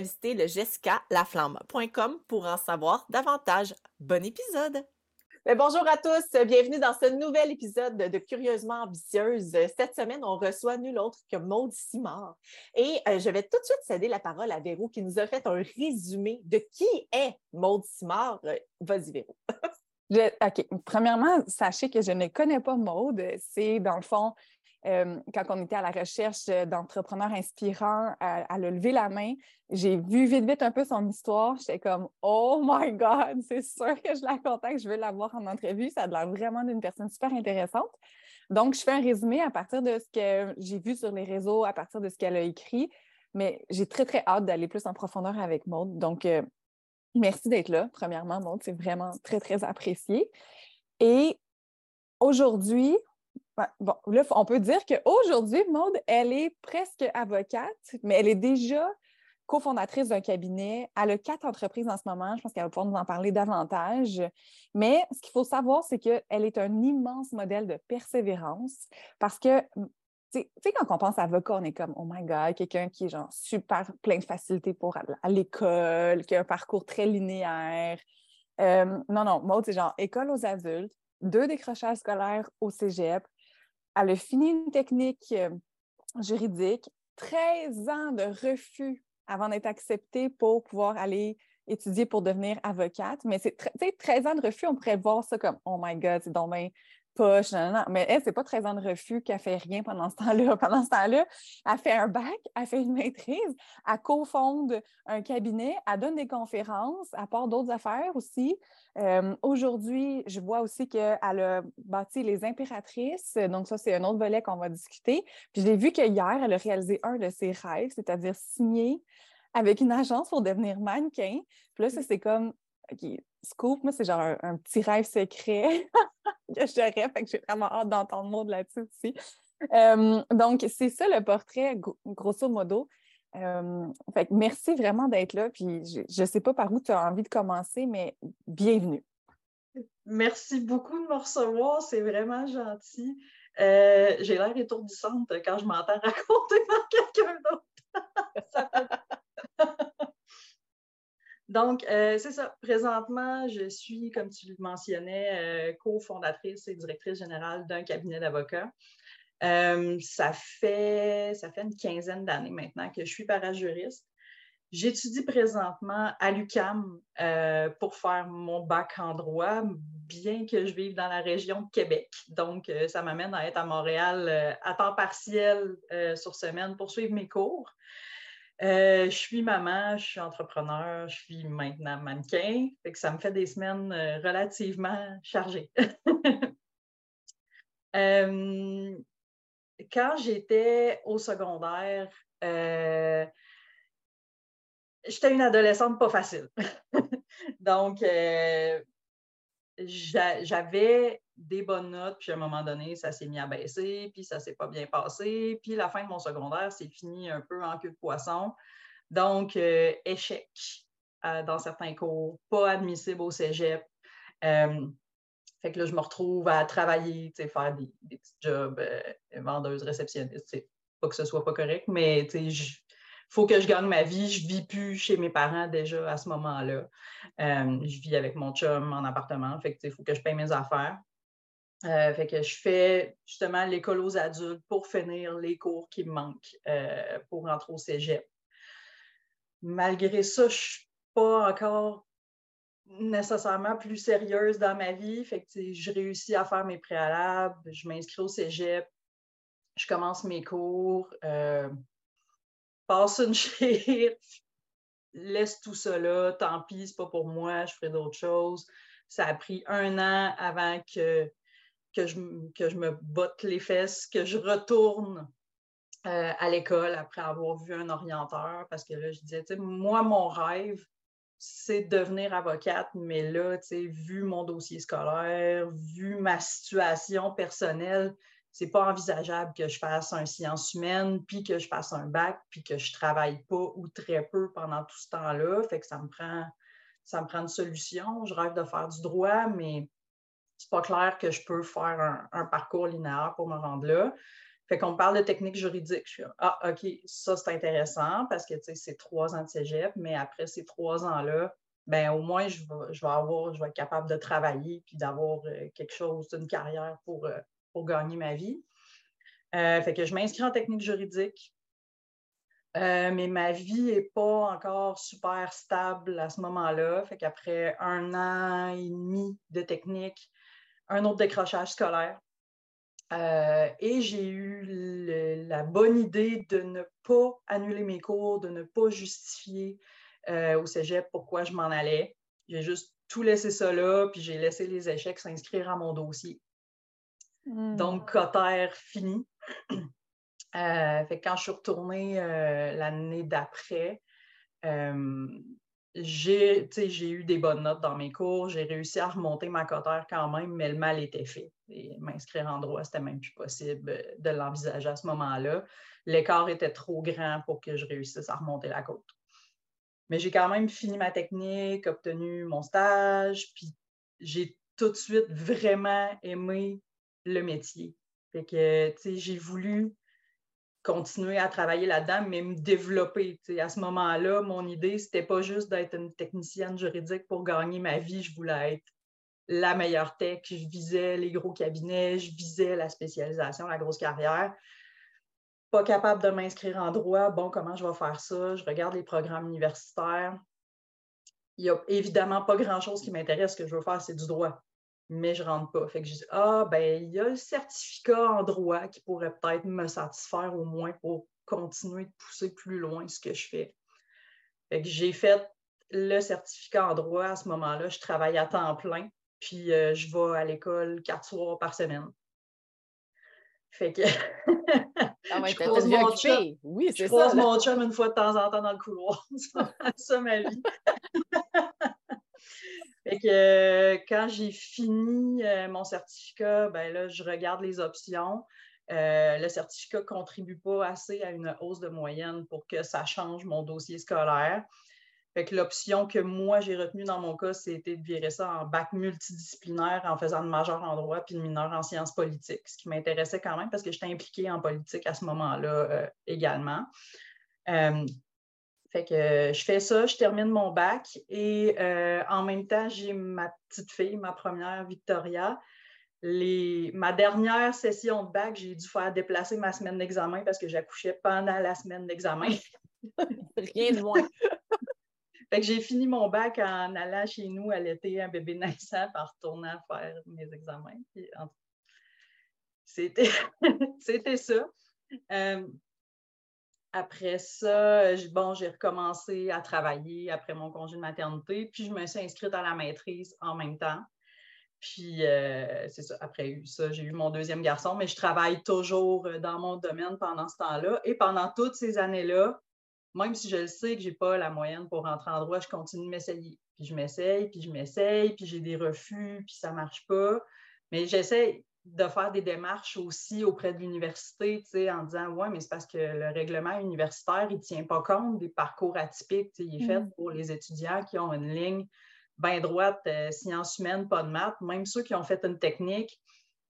visiter le jessicalaflamme.com pour en savoir davantage. Bon épisode! Ben, bonjour à tous, bienvenue dans ce nouvel épisode de Curieusement Ambitieuse. Cette semaine, on reçoit nul autre que Maude Simard. Et euh, je vais tout de suite céder la parole à Véro qui nous a fait un résumé de qui est Maude Simard. Vas-y, Véro. OK. Premièrement, sachez que je ne connais pas Maude. C'est, dans le fond, euh, quand on était à la recherche d'entrepreneurs inspirants, elle, a levé la main. J'ai vu vite, vite un peu son histoire. J'étais comme, oh my God, c'est sûr que je la contacte, je veux la voir en entrevue. Ça a l'air vraiment d'une personne super intéressante. Donc, je fais un résumé à partir de ce que j'ai vu sur les réseaux, à partir de ce qu'elle a écrit. Mais j'ai très, très hâte d'aller plus en profondeur avec Maude. Donc, euh, merci d'être là, premièrement, Maude. C'est vraiment très, très apprécié. Et aujourd'hui, bon, là, on peut dire qu'aujourd'hui, Maude, elle est presque avocate, mais elle est déjà cofondatrice d'un cabinet. Elle a quatre entreprises en ce moment. Je pense qu'elle va pouvoir nous en parler davantage. Mais ce qu'il faut savoir, c'est qu'elle est un immense modèle de persévérance parce que tu sais, quand on pense à avocat, on est comme, oh my God, quelqu'un qui est genre super plein de facilité pour à l'école, qui a un parcours très linéaire. Euh, non, non, Maud, c'est genre école aux adultes, deux décrochages scolaires au cégep, elle a fini une technique euh, juridique, 13 ans de refus avant d'être acceptée pour pouvoir aller étudier pour devenir avocate. Mais c'est 13 ans de refus, on pourrait voir ça comme Oh my God, c'est dommage poche, non, non, Mais elle, c'est pas 13 ans de refus qu'elle fait rien pendant ce temps-là. Pendant ce temps-là, elle fait un bac, elle fait une maîtrise, elle cofonde un cabinet, elle donne des conférences, elle part d'autres affaires aussi. Euh, aujourd'hui, je vois aussi qu'elle a bâti les impératrices. Donc, ça, c'est un autre volet qu'on va discuter. Puis, j'ai vu qu'hier, elle a réalisé un de ses rêves, c'est-à-dire signer avec une agence pour devenir mannequin. Puis là, ça, c'est comme, OK, scoop, moi, c'est genre un, petit rêve secret que je rêve, fait que j'ai vraiment hâte d'entendre le mot là-dessus aussi. Euh, donc, c'est ça le portrait, grosso modo. Euh, fait que merci vraiment d'être là. Puis je ne sais pas par où tu as envie de commencer, mais bienvenue. Merci beaucoup de me recevoir. C'est vraiment gentil. Euh, j'ai l'air étourdissante quand je m'entends raconter par quelqu'un d'autre. Donc, euh, c'est ça. Présentement, je suis, comme tu le mentionnais, cofondatrice et directrice générale d'un cabinet d'avocats. Euh, ça, fait, ça fait une quinzaine d'années maintenant que je suis parajuriste. J'étudie présentement à l'UCAM euh, pour faire mon bac en droit, bien que je vive dans la région de Québec. Donc, euh, ça m'amène à être à Montréal à temps partiel sur semaine pour suivre mes cours. Je suis maman, je suis entrepreneur, je suis maintenant mannequin, fait ça me fait des semaines relativement chargées. quand j'étais au secondaire, euh, j'étais une adolescente pas facile. Donc, euh, j'avais des bonnes notes, puis à un moment donné, ça s'est mis à baisser, puis ça s'est pas bien passé. Puis la fin de mon secondaire, c'est fini un peu en queue de poisson. Donc, euh, échec dans certains cours, pas admissible au cégep. Fait que là, je me retrouve à travailler, faire des, petits jobs, euh, vendeuse, réceptionniste. Pas que ce soit pas correct, mais je faut que je gagne ma vie. Je vis plus chez mes parents déjà à ce moment-là. Euh, je vis avec mon chum en appartement. Fait que, il faut que je paye mes affaires. Euh, fait que je fais justement l'école aux adultes pour finir les cours qui me manquent euh, pour rentrer au cégep. Malgré ça, je ne suis pas encore nécessairement plus sérieuse dans ma vie. Fait que, je réussis à faire mes préalables, je m'inscris au cégep, je commence mes cours, euh, passe une chire, laisse tout ça là, tant pis, c'est pas pour moi, je ferai d'autres choses. Ça a pris un an avant que que je, que je me botte les fesses, que je retourne euh, à l'école après avoir vu un orienteur, parce que là, je disais, moi, mon rêve, c'est de devenir avocate, mais là, vu mon dossier scolaire, vu ma situation personnelle, c'est pas envisageable que je fasse un science humaine, puis que je fasse un bac, puis que je travaille pas ou très peu pendant tout ce temps-là. Fait que ça me prend, ça me prend une solution. Je rêve de faire du droit, mais c'est pas clair que je peux faire un, parcours linéaire pour me rendre là. Fait qu'on parle de technique juridique. Je suis ah, OK, ça, c'est intéressant parce que c'est trois ans de cégep, mais après ces trois ans-là, ben au moins, je vais, avoir, je vais être capable de travailler puis d'avoir euh, quelque chose, une carrière pour, euh, pour gagner ma vie. Euh, fait que je m'inscris en technique juridique. mais ma vie n'est pas encore super stable à ce moment-là. Fait qu'après un an et demi de technique, un autre décrochage scolaire. Euh, et j'ai eu la bonne idée de ne pas annuler mes cours, de ne pas justifier euh, au cégep pourquoi je m'en allais. J'ai juste tout laissé ça là, puis j'ai laissé les échecs s'inscrire à mon dossier. Hmm. Donc, Cotter fini. Euh, fait quand je suis retournée l'année d'après, j'ai, eu des bonnes notes dans mes cours, j'ai réussi à remonter ma cotère quand même, mais le mal était fait. m'inscrire en droit, c'était même plus possible euh, de l'envisager à ce moment-là. L'écart était trop grand pour que je réussisse à remonter la côte. Mais j'ai quand même fini ma technique, obtenu mon stage, puis j'ai tout de suite vraiment aimé le métier. Fait que, j'ai voulu continuer à travailler là-dedans, mais me développer. À ce moment-là, mon idée, c'était pas juste d'être une technicienne juridique pour gagner ma vie. Je voulais être la meilleure tech. Je visais les gros cabinets, je visais la spécialisation, la grosse carrière. Pas capable de m'inscrire en droit. Bon, comment je vais faire ça? Je regarde les programmes universitaires. Il n'y a évidemment pas grand-chose qui m'intéresse. Ce que je veux faire, c'est du droit mais je ne rentre pas. Fait que je dis, ah, ben, il y a le certificat en droit qui pourrait peut-être me satisfaire au moins pour continuer de pousser plus loin ce que je fais. Fait que j'ai fait le certificat en droit à ce moment-là. Je travaille à temps plein, puis euh, je vais à l'école quatre soirs par semaine. Fait que. ah ouais, je croise mon chum. Oui, c'est ça. mon chum une fois de temps en temps dans le couloir. c'est ça ma vie. Fait que euh, quand j'ai fini euh, mon certificat, ben là, je regarde les options. Euh, le certificat ne contribue pas assez à une hausse de moyenne pour que ça change mon dossier scolaire. Fait que l'option que moi j'ai retenue dans mon cas, c'était de virer ça en bac multidisciplinaire en faisant le majeur en droit puis le mineur en sciences politiques, ce qui m'intéressait quand même parce que j'étais impliquée en politique à ce moment-là également. Fait que euh, je fais ça, je termine mon bac et euh, en même temps, j'ai ma petite fille, ma première Victoria. Les, ma dernière session de bac, j'ai dû faire déplacer ma semaine d'examen parce que j'accouchais pendant la semaine d'examen. Rien de moins. fait que j'ai fini mon bac en allant chez nous à l'été, un bébé naissant, en retournant faire mes examens. C'était ça. Euh, après ça, bon, j'ai recommencé à travailler après mon congé de maternité, puis je me suis inscrite à la maîtrise en même temps. Puis, euh, c'est ça, après ça, j'ai eu mon deuxième garçon, mais je travaille toujours euh, dans mon domaine pendant ce temps-là. Et pendant toutes ces années-là, même si je le sais que je n'ai pas la moyenne pour rentrer en droit, je continue de m'essayer. Puis je m'essaye, puis je m'essaye, puis j'ai des refus, puis ça ne marche pas. Mais j'essaie, de faire des démarches aussi auprès de l'université, en disant Ouais, mais c'est parce que le règlement universitaire, il ne tient pas compte des parcours atypiques. Il est fait mm. pour les étudiants qui ont une ligne bien droite, euh, sciences humaines, pas de maths. Même ceux qui ont fait une technique,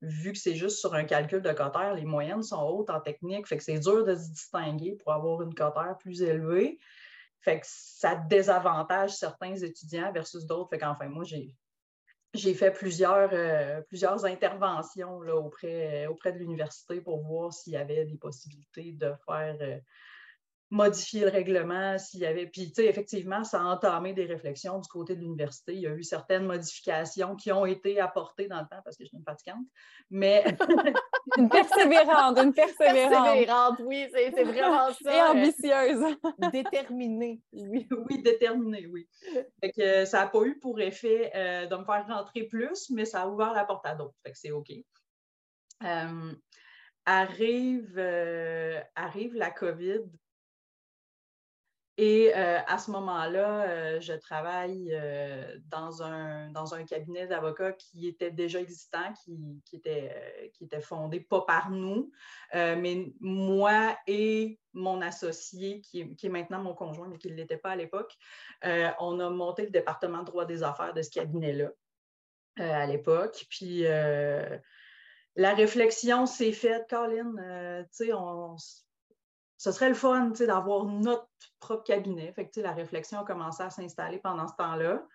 vu que c'est juste sur un calcul de cotère, les moyennes sont hautes en technique, fait que c'est dur de se distinguer pour avoir une cotère plus élevée. Fait que ça désavantage certains étudiants versus d'autres. Fait qu'enfin, moi, j'ai, j'ai fait plusieurs, euh, plusieurs interventions là, auprès, auprès de l'université pour voir s'il y avait des possibilités de faire euh, modifier le règlement s'il y avait. Puis, tu sais, effectivement, ça a entamé des réflexions du côté de l'université. Il y a eu certaines modifications qui ont été apportées dans le temps parce que je suis une fatigante. Mais. une persévérante, une persévérante. Persévérante, oui, c'est vraiment ça. Et ambitieuse. déterminée. Oui, oui, déterminée, oui. Fait que ça n'a pas eu pour effet euh, de me faire rentrer plus, mais ça a ouvert la porte à d'autres. Fait que c'est OK. Euh, arrive, euh, arrive la COVID et euh, à ce moment-là, euh, je travaille euh, dans, un, dans un cabinet d'avocats qui était déjà existant, qui, était, qui était fondé pas par nous, mais moi et mon associé, qui est, maintenant mon conjoint, mais qui ne l'était pas à l'époque, on a monté le département de droit des affaires de ce cabinet-là à l'époque. Puis la réflexion s'est faite, Colin, tu sais, on ce serait le fun d'avoir notre propre cabinet. Fait la réflexion a commencé à s'installer pendant ce temps-là.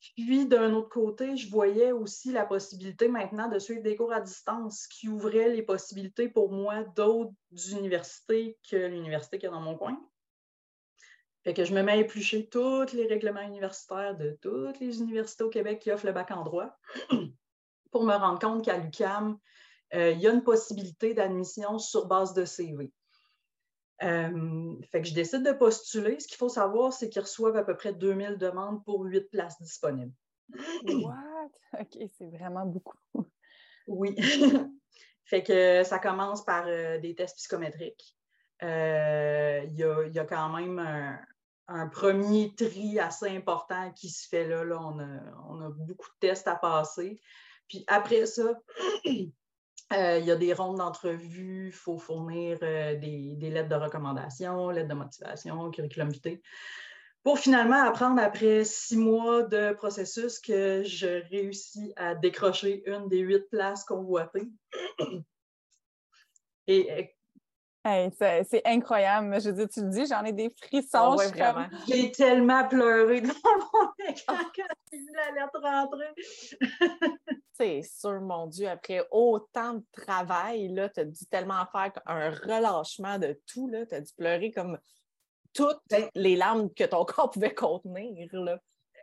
Puis, d'un autre côté, je voyais aussi la possibilité maintenant de suivre des cours à distance qui ouvraient les possibilités pour moi d'autres universités que l'université qui est dans mon coin. Fait que je me mets à éplucher tous les règlements universitaires de toutes les universités au Québec qui offrent le bac en droit pour me rendre compte qu'à l'UCAM, euh, il y a une possibilité d'admission sur base de CV. Euh, fait que je décide de postuler. Ce qu'il faut savoir, c'est qu'ils reçoivent à peu près 2000 demandes pour 8 places disponibles. What? OK, c'est vraiment beaucoup. Oui. fait que ça commence par euh, des tests psychométriques. Euh, il y, a, quand même un, premier tri assez important qui se fait là. là. On, a, on a beaucoup de tests à passer. Puis après ça, il y a des rondes d'entrevue, il faut fournir euh, des, lettres de recommandation, lettres de motivation, curriculum vitae, pour finalement apprendre après six mois de processus que je réussis à décrocher une des huit places convoitées. Et c'est incroyable. Je veux dire, tu le dis, j'en ai des frissons. Ah J'ai tellement pleuré dans mon écran quand j'ai vu la lettre rentrer. c'est sûr, mon Dieu, après autant de travail, tu as dû tellement faire un relâchement de tout. Tu as dû pleurer comme toutes ben les larmes que ton corps pouvait contenir.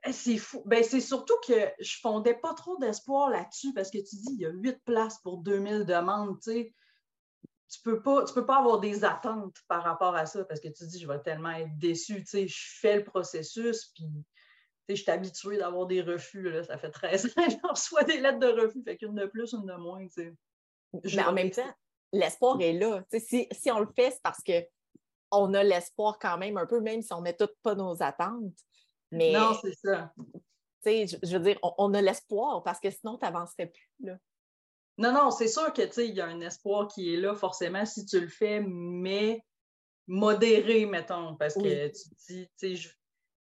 Eh, c'est fou. Ben, c'est surtout que je fondais pas trop d'espoir là-dessus parce que tu dis, il y a huit places pour 2000 demandes. Tu sais tu peux pas, tu peux pas avoir des attentes par rapport à ça parce que tu dis, je vais tellement être déçu. Tu sais, je fais le processus, puis je suis habituée d'avoir des refus. Là, ça fait 13 ans que je reçois des lettres de refus. Fait qu'une de plus, une de moins. Mais en même temps, l'espoir est là. si, si on le fait, c'est parce qu'on a l'espoir quand même un peu, même si on met toutes pas nos attentes. Mais, non, c'est ça. Je, je veux dire, on, on a l'espoir parce que sinon, tu n'avancerais plus. Là. Non, non, c'est sûr que il y a un espoir qui est là, forcément, si tu le fais, mais modéré, mettons, parce que tu dis, tu sais,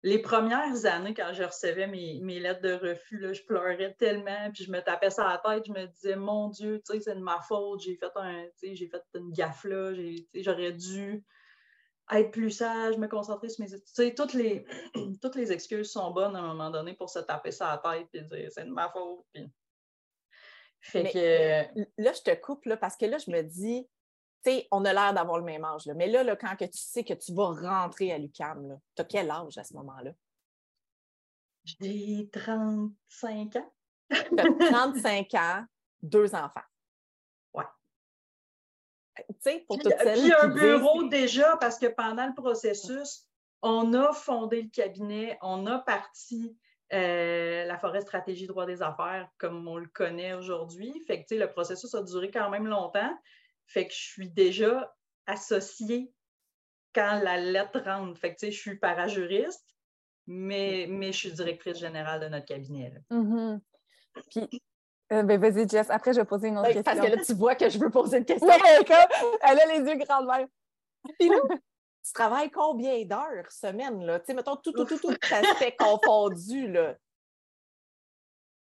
les premières années, quand je recevais mes, lettres de refus, là, je pleurais tellement, puis je me tapais ça à la tête, je me disais, mon Dieu, c'est de ma faute, j'ai fait, un, j'ai fait une gaffe là, j'aurais dû être plus sage, me concentrer sur mes études. Toutes les, toutes les excuses sont bonnes à un moment donné pour se taper ça à la tête et dire, c'est de ma faute. Fait que... Là, je te coupe là, parce que là, je me dis, on a l'air d'avoir le même âge. Là. Mais là, là, quand que tu sais que tu vas rentrer à l'UCAM, tu as quel âge à ce moment-là? J'ai 35 ans. tu as 35 ans, deux enfants. Ouais. Tu sais, pour toutes celles Puis un bureau déjà, parce que pendant le processus, on a fondé le cabinet, on a parti euh, la forêt stratégie droit des affaires comme on le connaît aujourd'hui. Fait que le processus a duré quand même longtemps. Fait que je suis déjà associée quand la lettre rentre. Fait que je suis parajuriste, mais, mais je suis directrice générale de notre cabinet. Mm-hmm. Puis euh, ben, vas-y, Jess. Après, je vais poser une autre question. Parce que là, tu vois que je veux poser une question. elle a les yeux grands là, tu travailles combien d'heures semaine, là? Tu sais, mettons, tout, tout, tout, tout fait confondu, là.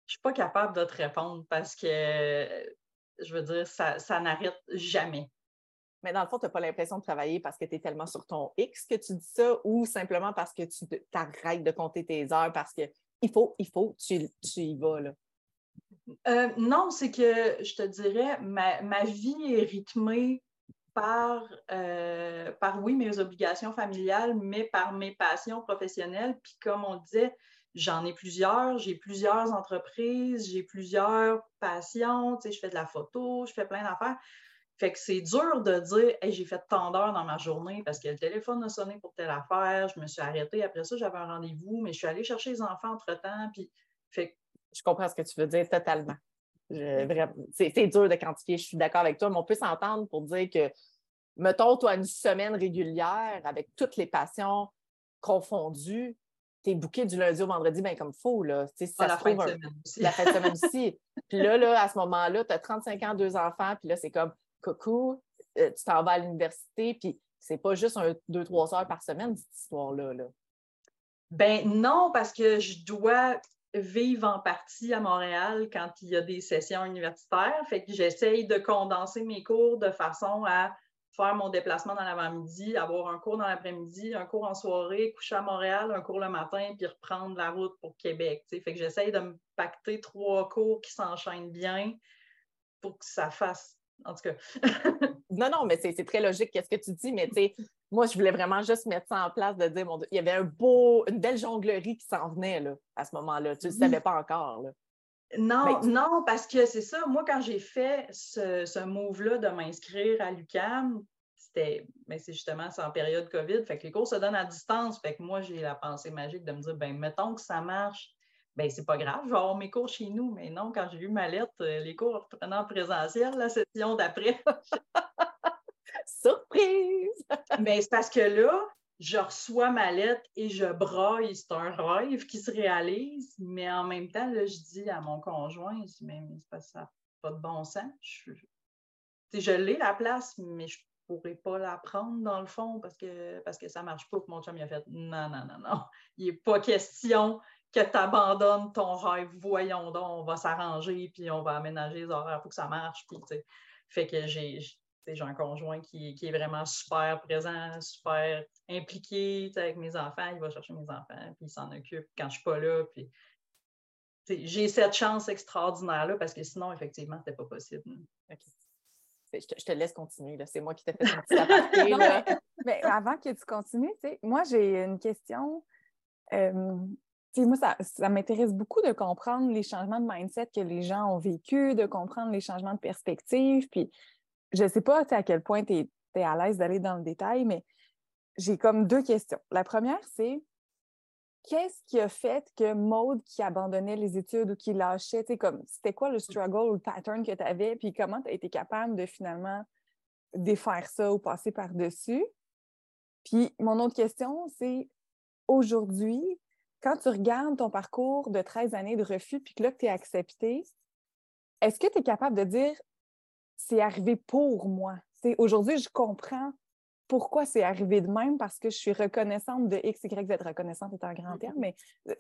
Je suis pas capable de te répondre parce que, je veux dire, ça, ça n'arrête jamais. Mais dans le fond, tu n'as pas l'impression de travailler parce que tu es tellement sur ton X que tu dis ça ou simplement parce que tu arrêtes de compter tes heures parce que il faut, il faut, tu, tu y vas. Là? Euh, non, c'est que je te dirais, ma, ma vie est rythmée par, euh, par, oui, mes obligations familiales, mais par mes passions professionnelles. Puis comme on disait, j'en ai plusieurs, j'ai plusieurs entreprises, j'ai plusieurs passions, tu sais, je fais de la photo, je fais plein d'affaires. Fait que c'est dur de dire hey, j'ai fait tant d'heures dans ma journée parce que le téléphone a sonné pour telle affaire, je me suis arrêtée. Après ça, j'avais un rendez-vous, mais je suis allée chercher les enfants entre-temps. Puis, fait Je comprends ce que tu veux dire totalement. C'est dur de quantifier, je suis d'accord avec toi, mais on peut s'entendre pour dire que, mettons, toi, une semaine régulière avec toutes les passions confondues, tu es bouqué du lundi au vendredi, bien comme faux. Là. Ça ah, la, fin de semaine aussi. la fin de semaine aussi. Puis là, là, à ce moment-là, tu as 35 ans, deux enfants, puis là, c'est comme coucou, euh, tu t'en vas à l'université, puis c'est pas juste un, deux, trois heures par semaine, cette histoire-là. Là. Ben non, parce que je dois vivre en partie à Montréal quand il y a des sessions universitaires. Fait que j'essaye de condenser mes cours de façon à faire mon déplacement dans l'avant-midi, avoir un cours dans l'après-midi, un cours en soirée, coucher à Montréal, un cours le matin, puis reprendre la route pour Québec. Fait que j'essaye de me pacter trois cours qui s'enchaînent bien pour que ça fasse en tout cas. non, non, mais c'est très logique qu'est-ce que tu dis, mais tu sais, moi, je voulais vraiment juste mettre ça en place, de dire, mon il y avait un beau, une belle jonglerie qui s'en venait là, à ce moment-là. Tu ne le savais pas encore. Là. Non, non, parce que c'est ça. Moi, quand j'ai fait ce, ce move-là de m'inscrire à l'UCAM, c'était, mais ben, c'est justement en période COVID, fait que les cours se donnent à distance. Fait que moi, j'ai la pensée magique de me dire, ben mettons que ça marche ben c'est pas grave, je vais avoir mes cours chez nous. Mais non, quand j'ai eu ma lettre, euh, les cours reprenaient en présentiel, la session d'après. Surprise! Mais ben, c'est parce que là, je reçois ma lettre et je braille. C'est un rêve qui se réalise, mais en même temps, là, je dis à mon conjoint, je dis, mais, ça, pas de bon sens. Je, je l'ai la place, mais je pourrais pas la prendre dans le fond parce que, parce que ça marche pas. Mon chum il a fait non, non, non, non. Il n'est pas question que tu abandonnes ton rêve, voyons donc, on va s'arranger, puis on va aménager les horaires pour que ça marche. Puis, fait que j'ai, un conjoint qui, est vraiment super présent, super impliqué avec mes enfants. Il va chercher mes enfants, puis il s'en occupe quand je ne suis pas là. Puis, j'ai cette chance extraordinaire-là parce que sinon, effectivement, ce n'était pas possible. Je, te, laisse continuer. C'est moi qui t'ai fait un petit aparté. mais, avant que tu continues, moi, j'ai une question. Euh, moi, ça, m'intéresse beaucoup de comprendre les changements de mindset que les gens ont vécu, de comprendre les changements de perspective. Puis, je ne sais pas à quel point tu es, à l'aise d'aller dans le détail, mais j'ai comme deux questions. La première, c'est qu'est-ce qui a fait que Maude, qui abandonnait les études ou qui lâchait, comme c'était quoi le struggle ou le pattern que tu avais, puis comment tu as été capable de finalement défaire ça ou passer par-dessus? Puis mon autre question, c'est aujourd'hui, quand tu regardes ton parcours de 13 années de refus, puis que là, tu es accepté, est-ce que tu es capable de dire c'est arrivé pour moi? Aujourd'hui, je comprends pourquoi c'est arrivé de même parce que je suis reconnaissante de X, Y, Z. Reconnaissante est un grand mm-hmm. terme, mais euh,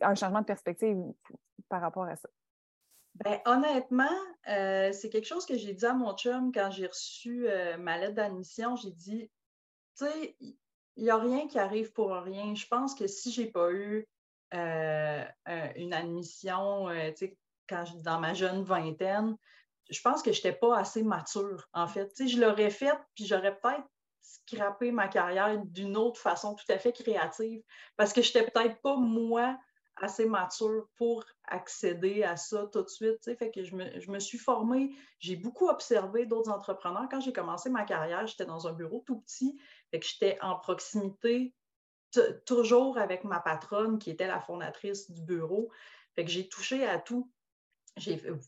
un changement de perspective par rapport à ça. Ben, honnêtement, euh, c'est quelque chose que j'ai dit à mon chum quand j'ai reçu euh, ma lettre d'admission. J'ai dit, tu sais, il n'y a rien qui arrive pour rien. Je pense que si je n'ai pas eu euh, une admission euh, quand dans ma jeune vingtaine, je pense que je n'étais pas assez mature, en fait. je l'aurais fait, puis j'aurais peut-être scrappé ma carrière d'une autre façon tout à fait créative, parce que je n'étais peut-être pas, moi, assez mature pour accéder à ça tout de suite. Fait que je me, je me suis formée, j'ai beaucoup observé d'autres entrepreneurs. Quand j'ai commencé ma carrière, j'étais dans un bureau tout petit, fait que j'étais en proximité toujours avec ma patronne qui était la fondatrice du bureau. Fait que j'ai touché à tout.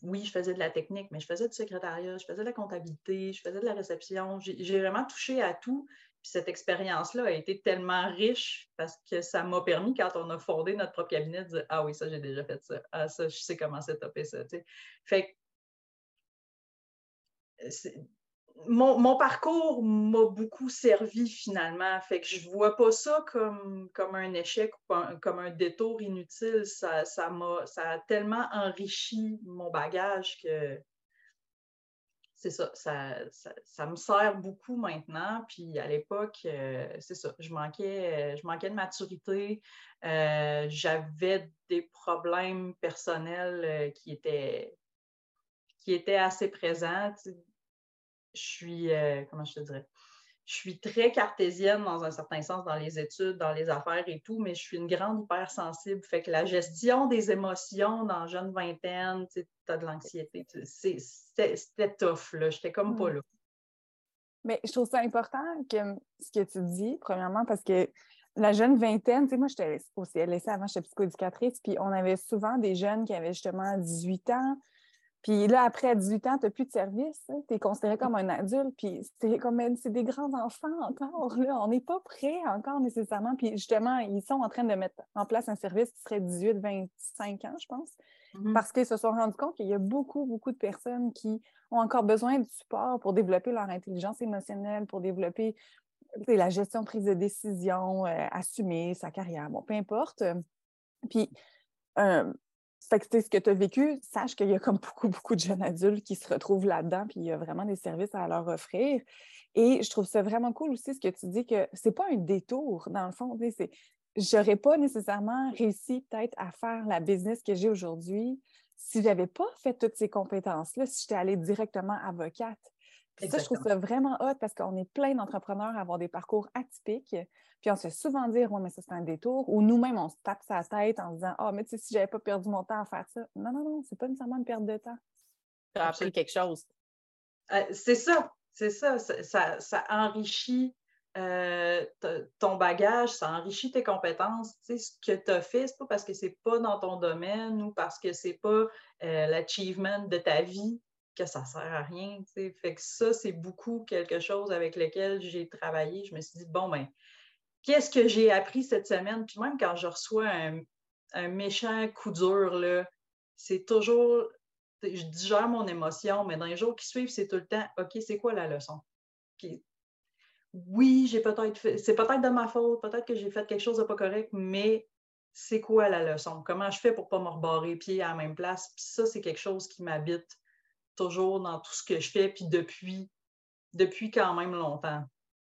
Oui, je faisais de la technique, mais je faisais du secrétariat, je faisais de la comptabilité, je faisais de la réception. J'ai vraiment touché à tout. Puis cette expérience-là a été tellement riche parce que ça m'a permis, quand on a fondé notre propre cabinet, de dire Ah oui, ça, j'ai déjà fait ça. Ah, ça, je sais comment c'est topé ça. Fait que mon, parcours m'a beaucoup servi finalement. Fait que je ne vois pas ça comme, comme un échec ou comme un détour inutile. Ça, ça, ça a tellement enrichi mon bagage que c'est ça ça, me sert beaucoup maintenant. Puis à l'époque, euh, c'est ça, je manquais, je manquais de maturité. Euh, j'avais des problèmes personnels euh, qui étaient qui étaient assez présents je suis, euh, comment je te dirais, je suis très cartésienne dans un certain sens dans les études, dans les affaires et tout, mais je suis une grande hypersensible. Fait que la gestion des émotions dans jeune vingtaine, tu as de l'anxiété, c'était tough, là. J'étais comme pas hmm. là. Mais je trouve ça important que ce que tu dis, premièrement, parce que la jeune vingtaine, tu sais, moi, j'étais au CLSC avant, j'étais psychoéducatrice, puis on avait souvent des jeunes qui avaient justement 18 ans, puis là, après 18 ans, tu n'as plus de service. Hein. Tu es considéré comme un adulte. Puis c'est comme c'est des grands enfants encore. Là. On n'est pas prêts encore nécessairement. Puis justement, ils sont en train de mettre en place un service qui serait 18-25 ans, je pense. Mm-hmm. Parce qu'ils se sont rendus compte qu'il y a beaucoup, beaucoup de personnes qui ont encore besoin de support pour développer leur intelligence émotionnelle, pour développer la gestion de prise de décision, euh, assumer sa carrière, bon, peu importe. Puis, euh, fait que ce que tu as vécu, sache qu'il y a comme beaucoup, beaucoup de jeunes adultes qui se retrouvent là-dedans, puis il y a vraiment des services à leur offrir. Et je trouve ça vraiment cool aussi ce que tu dis que c'est pas un détour, dans le fond. J'aurais pas nécessairement réussi peut-être à faire la business que j'ai aujourd'hui si j'avais pas fait toutes ces compétences-là, si j'étais allée directement avocate. Ça, je trouve ça vraiment hot parce qu'on est plein d'entrepreneurs à avoir des parcours atypiques. Puis on se fait souvent dire, oui, mais ça, c'est un détour. Ou nous-mêmes, on se tape sa tête en disant, ah, mais tu sais, si j'avais pas perdu mon temps à faire ça. Non, non, non, c'est pas nécessairement une perte de temps. Tu as appris quelque chose. Euh, c'est ça, c'est ça. Ça, ça, enrichit euh, ton bagage, ça enrichit tes compétences. Tu sais, ce que tu as fait, c'est pas parce que c'est pas dans ton domaine ou parce que c'est pas euh, l'achievement de ta vie que ça sert à rien. Fait que ça, c'est beaucoup quelque chose avec lequel j'ai travaillé. Je me suis dit, bon, ben, qu'est-ce que j'ai appris cette semaine? Puis même quand je reçois un, méchant coup dur, c'est toujours, je digère mon émotion, mais dans les jours qui suivent, c'est tout le temps, OK, c'est quoi la leçon? Oui, j'ai peut-être fait, c'est peut-être de ma faute, peut-être que j'ai fait quelque chose de pas correct, mais c'est quoi la leçon? Comment je fais pour pas me rebarrer pied à la même place? Puis ça, c'est quelque chose qui m'habite toujours dans tout ce que je fais, puis depuis, depuis quand même longtemps.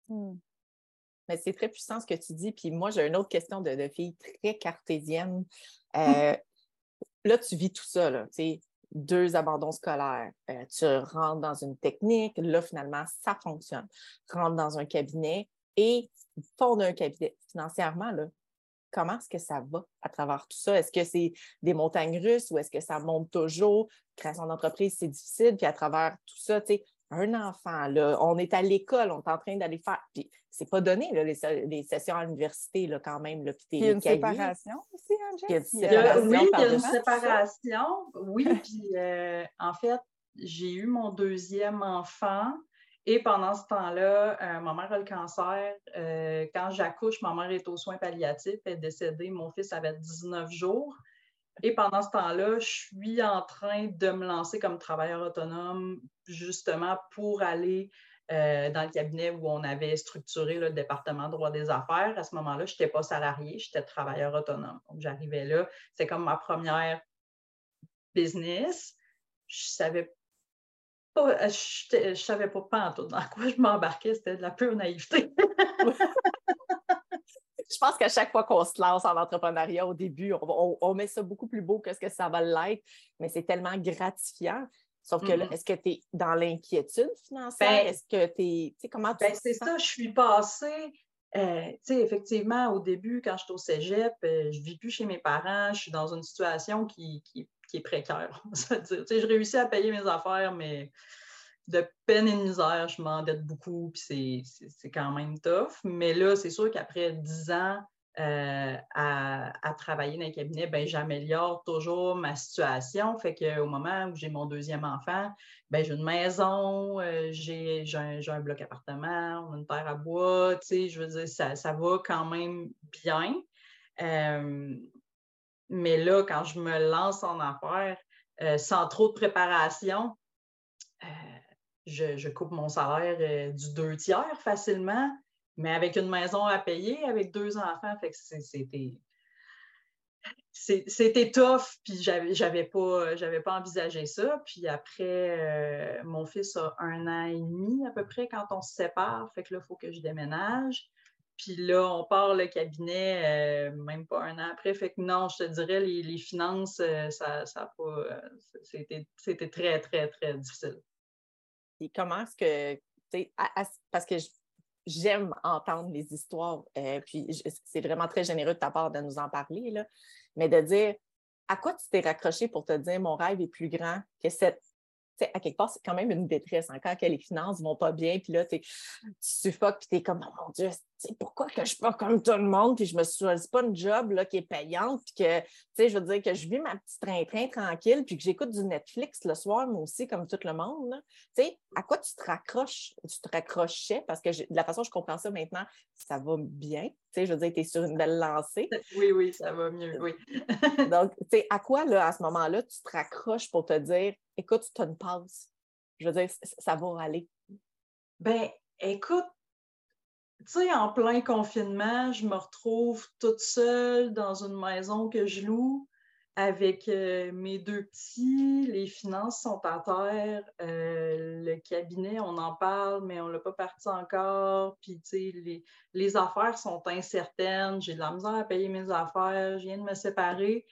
Hmm c'est très puissant ce que tu dis. Puis moi, j'ai une autre question de, fille très cartésienne. Euh, là, tu vis tout ça, là, deux abandons scolaires. Euh, tu rentres dans une technique, là, finalement, ça fonctionne. Tu rentres dans un cabinet et fondes un cabinet. Financièrement, là, comment est-ce que ça va à travers tout ça? Est-ce que c'est des montagnes russes ou est-ce que ça monte toujours? Création d'entreprise, c'est difficile. Puis à travers tout ça, tu sais, un enfant, là, on est à l'école, on est en train d'aller faire. Puis c'est pas donné, là, les, sessions à l'université, là, quand même. Là, il y a une séparation aussi, Angèle? oui, il y a une séparation. Oui, puis euh, en fait, j'ai eu mon deuxième enfant. Et pendant ce temps-là, euh, ma mère a le cancer. Euh, quand j'accouche, ma mère est aux soins palliatifs. Elle est décédée. Mon fils avait 19 jours. Et pendant ce temps-là, je suis en train de me lancer comme travailleur autonome, justement pour aller euh, dans le cabinet où on avait structuré le département droit des affaires. À ce moment-là, je n'étais pas salarié, j'étais travailleur autonome. Donc, j'arrivais là. C'est comme ma première business. Je savais pas, je, savais pas, pas en tout dans quoi je m'embarquais. C'était de la pure naïveté. je pense qu'à chaque fois qu'on se lance en entrepreneuriat, au début, on, met ça beaucoup plus beau que ce que ça va l'être, mais c'est tellement gratifiant. Sauf que là, est-ce que tu es dans l'inquiétude financière? Ben est-ce que tu es. comment tu ben, C'est ça, je suis passée. Euh, effectivement, au début, quand je suis au cégep, euh, je ne vis plus chez mes parents, je suis dans une situation qui, est précaire, je réussis à payer mes affaires, mais de peine et de misère, je m'endette beaucoup, puis c'est quand même tough. Mais là, c'est sûr qu'après dix ans euh, à, travailler dans un cabinet, ben, j'améliore toujours ma situation. Fait qu'au moment où j'ai mon deuxième enfant, ben, j'ai une maison, euh, j'ai un, bloc appartement, une terre à bois, je veux dire, ça, va quand même bien. Euh, mais là, quand je me lance en affaires, sans trop de préparation, je, coupe mon salaire du deux tiers facilement, mais avec une maison à payer, avec deux enfants, fait que c'était. C'était tough, puis j'avais, pas, pas envisagé ça. Puis après, euh, mon fils a un an et demi à peu près quand on se sépare. Fait que là, il faut que je déménage. Puis là, on part le cabinet euh, même pas un an après. Fait que non, je te dirais, les, finances, ça, ça pas. c'était, très, très, très difficile comment est-ce que, parce que j'aime entendre les histoires, euh, puis c'est vraiment très généreux de ta part de nous en parler, là, mais de dire à quoi tu t'es raccroché pour te dire mon rêve est plus grand que cette à quelque part, c'est quand même une détresse encore que les finances ne vont pas bien, puis là, tu suffoques, puis tu es comme, oh mon Dieu, pourquoi que je suis pas comme tout le monde, puis je me choisis pas une job là, qui est payante, puis que, tu sais, je veux dire que je vis ma petite train-train tranquille, puis que j'écoute du Netflix le soir, moi aussi, comme tout le monde. Tu sais, à quoi tu te raccroches, tu te raccrochais, parce que de la façon dont je comprends ça maintenant, ça va bien. Tu sais, je veux dire, tu es sur une belle lancée. Oui, oui, ça va mieux, oui. Donc, tu sais, à quoi, là, à ce moment-là, tu te raccroches pour te dire, écoute, tu as une pause? Je veux dire, ça va aller. Ben, écoute, tu sais, en plein confinement, je me retrouve toute seule dans une maison que je loue avec euh, mes deux petits. Les finances sont à terre. Euh, le cabinet, on en parle, mais on ne l'a pas parti encore. Puis, tu sais, les, les, affaires sont incertaines. J'ai de la misère à payer mes affaires. Je viens de me séparer.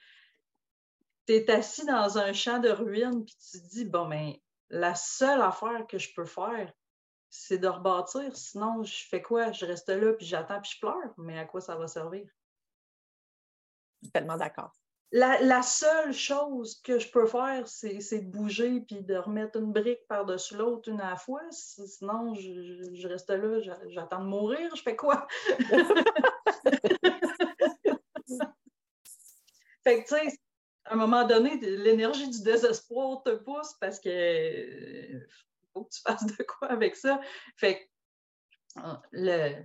Tu es assis dans un champ de ruines, puis tu te dis, bon, ben, la seule affaire que je peux faire, c'est de rebâtir. Sinon, je fais quoi? Je reste là, puis j'attends, puis je pleure. Mais à quoi ça va servir? Je suis tellement d'accord. La, seule chose que je peux faire, c'est de bouger puis de remettre une brique par-dessus l'autre une à la fois. Sinon, je, reste là, j'attends de mourir. Je fais quoi? fait que, tu sais, à un moment donné, l'énergie du désespoir te pousse parce que faut que tu fasses de quoi avec ça. Fait ah, le,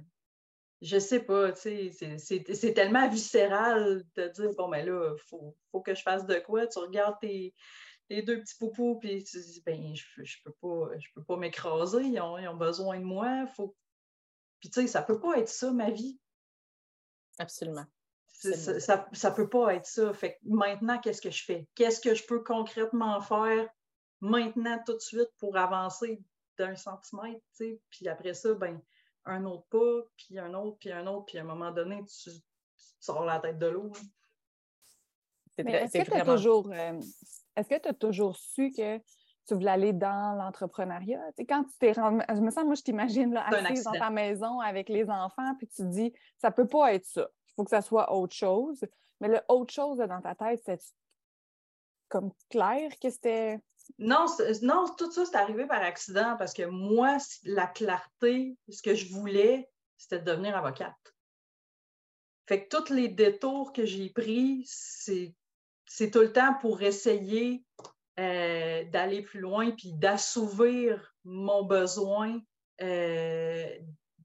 je sais pas, tu sais, c'est tellement viscéral de dire, bon, mais ben là, il faut, faut, que je fasse de quoi. Tu regardes tes, deux petits poupous, puis tu dis, ben, je, je peux pas, je peux pas m'écraser, ils ont, ils ont, besoin de moi. Faut... Puis, tu sais, ça peut pas être ça, ma vie. Absolument. Ça, ça, peut pas être ça. Fait maintenant, qu'est-ce que je fais? Qu'est-ce que je peux concrètement faire maintenant, tout de suite, pour avancer d'un centimètre, puis après ça, ben, un autre pas, puis un autre, puis un autre, puis à un moment donné, tu, sors la tête de l'eau. Est-ce que tu as toujours, euh, est-ce que tu as toujours su que tu voulais aller dans l'entrepreneuriat? quand tu t'es rendu, je me sens, moi, je t'imagine là, assise dans ta maison avec les enfants, puis tu te dis, ça peut pas être ça. Il faut que ça soit autre chose. Mais le autre chose dans ta tête, c'est comme clair que c'était non, non, tout ça, c'est arrivé par accident parce que moi, la clarté, ce que je voulais, c'était de devenir avocate. Fait que tous les détours que j'ai pris, c'est tout le temps pour essayer euh, d'aller plus loin puis d'assouvir mon besoin euh,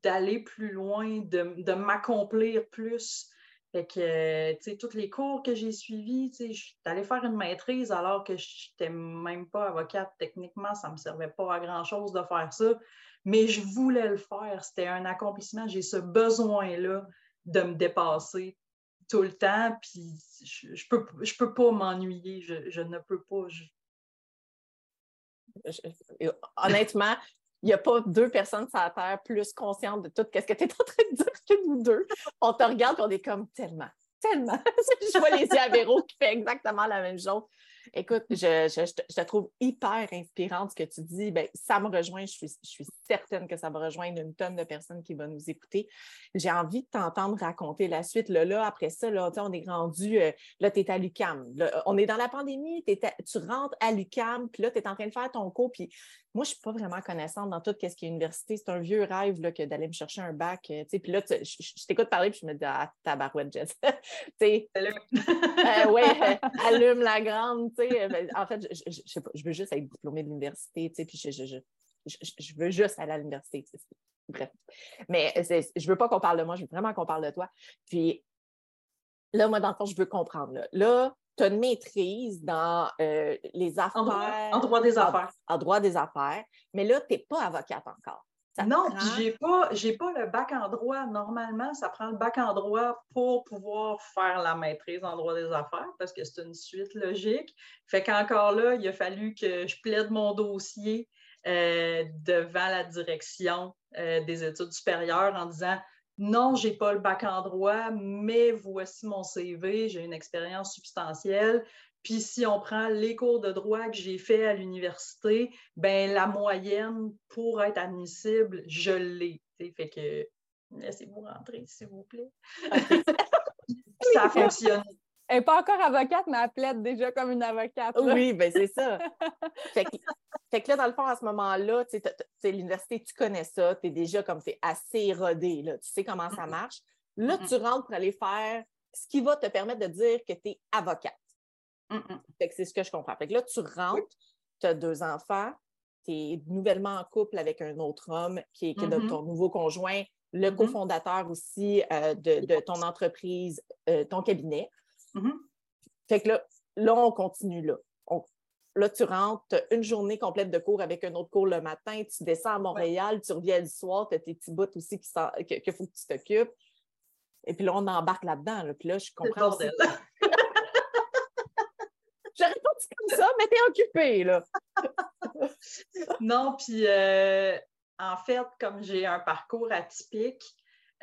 d'aller plus loin, de, de m'accomplir plus. Fait que, tu sais, tous les cours que j'ai suivis, tu sais, je suis allée faire une maîtrise alors que je n'étais même pas avocate. Techniquement, ça ne me servait pas à grand-chose de faire ça, mais je voulais le faire. C'était un accomplissement. J'ai ce besoin-là de me dépasser tout le temps, puis je ne peux, je peux pas m'ennuyer. Je, ne peux pas. honnêtement, il n'y a pas deux personnes sur la Terre plus conscientes de tout ce que tu es en train de dire que nous deux. On te regarde et on est comme tellement, tellement. je vois les yeux qui fait exactement la même chose. Écoute, je, je, te trouve hyper inspirante ce que tu dis. Ben, ça me rejoint. Je suis, je suis, certaine que ça va rejoindre une tonne de personnes qui vont nous écouter. J'ai envie de t'entendre raconter la suite. Là, là après ça, là, on est rendu, euh, là, tu es à l'UCAM. On est dans la pandémie, tu rentres à l'UCAM, puis là, tu es en train de faire ton cours. Puis moi, je ne suis pas vraiment connaissante dans tout ce qui est université. C'est un vieux rêve là, que d'aller me chercher un bac. Euh, puis là, je, t'écoute parler, puis je me dis, ah, tabarouette, Jess. allume. euh, ouais, allume la grande. Euh, ben, en fait, je, je, je, veux juste être diplômée de l'université, puis je, veux juste aller à l'université. Bref. Mais je veux pas qu'on parle de moi, je veux vraiment qu'on parle de toi. Puis là, moi, dans le fond, je veux comprendre. Là, tu as une maîtrise dans euh, les affaires. En droit, des affaires. En, droit des affaires. Mais là, tu n'es pas avocate encore. non, puis j'ai pas, pas le bac en droit. Normalement, ça prend le bac en droit pour pouvoir faire la maîtrise en droit des affaires parce que c'est une suite logique. Fait qu'encore là, il a fallu que je plaide mon dossier euh, devant la direction euh, des études supérieures en disant non, je n'ai pas le bac en droit, mais voici mon CV, j'ai une expérience substantielle. Puis si on prend les cours de droit que j'ai fait à l'université, ben la moyenne pour être admissible, je l'ai. Fait que laissez-vous rentrer, s'il vous plaît. ça a fonctionné. Elle n'est pas encore avocate, mais elle plaide déjà comme une avocate. Oui, bien c'est ça. fait, que, là, dans le fond, à ce moment-là, tu sais, l'université, tu connais ça, tu es déjà comme, c'est assez rodé, là, tu sais comment ça marche. Là, tu rentres pour aller faire ce qui va te permettre de dire que tu es avocate. Fait que c'est ce que je comprends. Fait que là, tu rentres, tu as deux enfants, tu es nouvellement en couple avec un autre homme qui est, mm-hmm. ton nouveau conjoint, le mm-hmm. cofondateur aussi euh, de, ton entreprise, euh, ton cabinet. Mm-hmm. Fait que là, là, on continue là. Là, tu rentres, une journée complète de cours avec un autre cours le matin, tu descends à Montréal, tu reviens le soir, tu as tes petits bouts aussi qu'il faut que tu t'occupes. Et puis là, on embarque là-dedans. Puis là, je comprends. Aussi... Pas dit comme ça, mais t'es occupé, là. non, puis euh, en fait, comme j'ai un parcours atypique,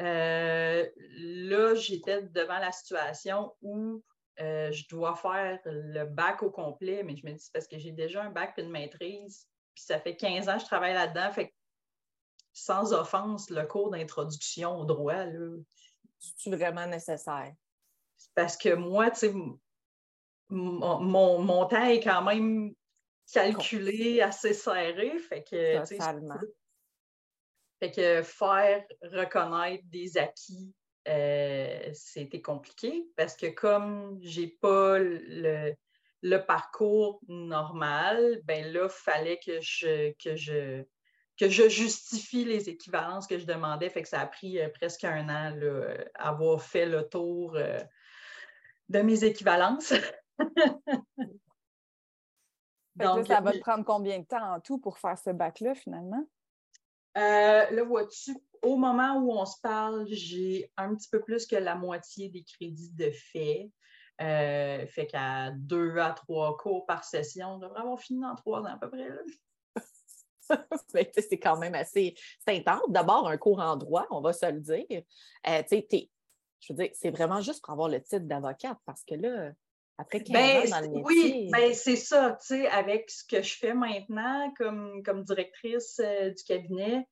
euh, là, j'étais devant la situation où euh, je dois faire le bac au complet, mais je me dis, c'est parce que j'ai déjà un bac et une maîtrise, puis ça fait 15 ans que je travaille là-dedans, fait sans offense, le cours d'introduction au droit, là. C'est vraiment nécessaire? Parce que moi, tu sais, mon, mon, temps est quand même calculé, assez serré, fait que. Totalement. Fait que faire reconnaître des acquis, euh, c'était compliqué parce que comme j'ai pas le, parcours normal, ben là, il fallait que je, que, je, que je justifie les équivalences que je demandais. Fait que ça a pris euh, presque un an là, avoir fait le tour euh, de mes équivalences. Donc, ça va te prendre combien de temps en tout pour faire ce bac-là, finalement? Euh, là, vois-tu, au moment où on se parle, j'ai un petit peu plus que la moitié des crédits de fait. Euh, fait qu'à deux à trois cours par session, on devrait avoir fini dans trois ans à peu près. c'est quand même assez intense. D'abord, un cours en droit, on va se le dire. Euh, je veux dire, c'est vraiment juste pour avoir le titre d'avocate parce que là, après 15 ben, ans dans le métier? Oui, ben, c'est ça, tu sais, avec ce que je fais maintenant comme, comme directrice euh, du cabinet,